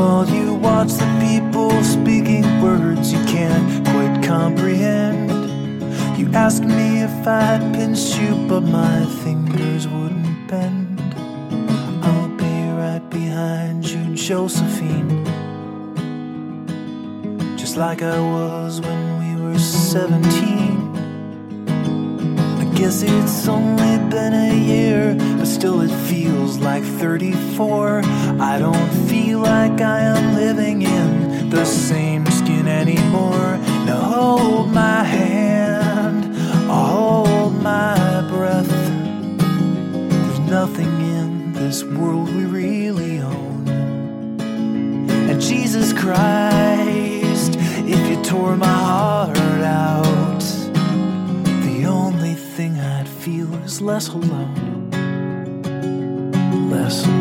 While you watch the people speaking words you can't quite comprehend. You ask me if I'd pinch you, but my fingers wouldn't bend. I'll be right behind you, Josephine just like I was when we were 17. Guess it's only been a year, but still it feels like 34. I don't feel like I am living in the same skin anymore. Now hold my hand, I'll hold my breath. There's nothing in this world we really own. And Jesus Christ, if you tore my heart out, is less alone. Less alone.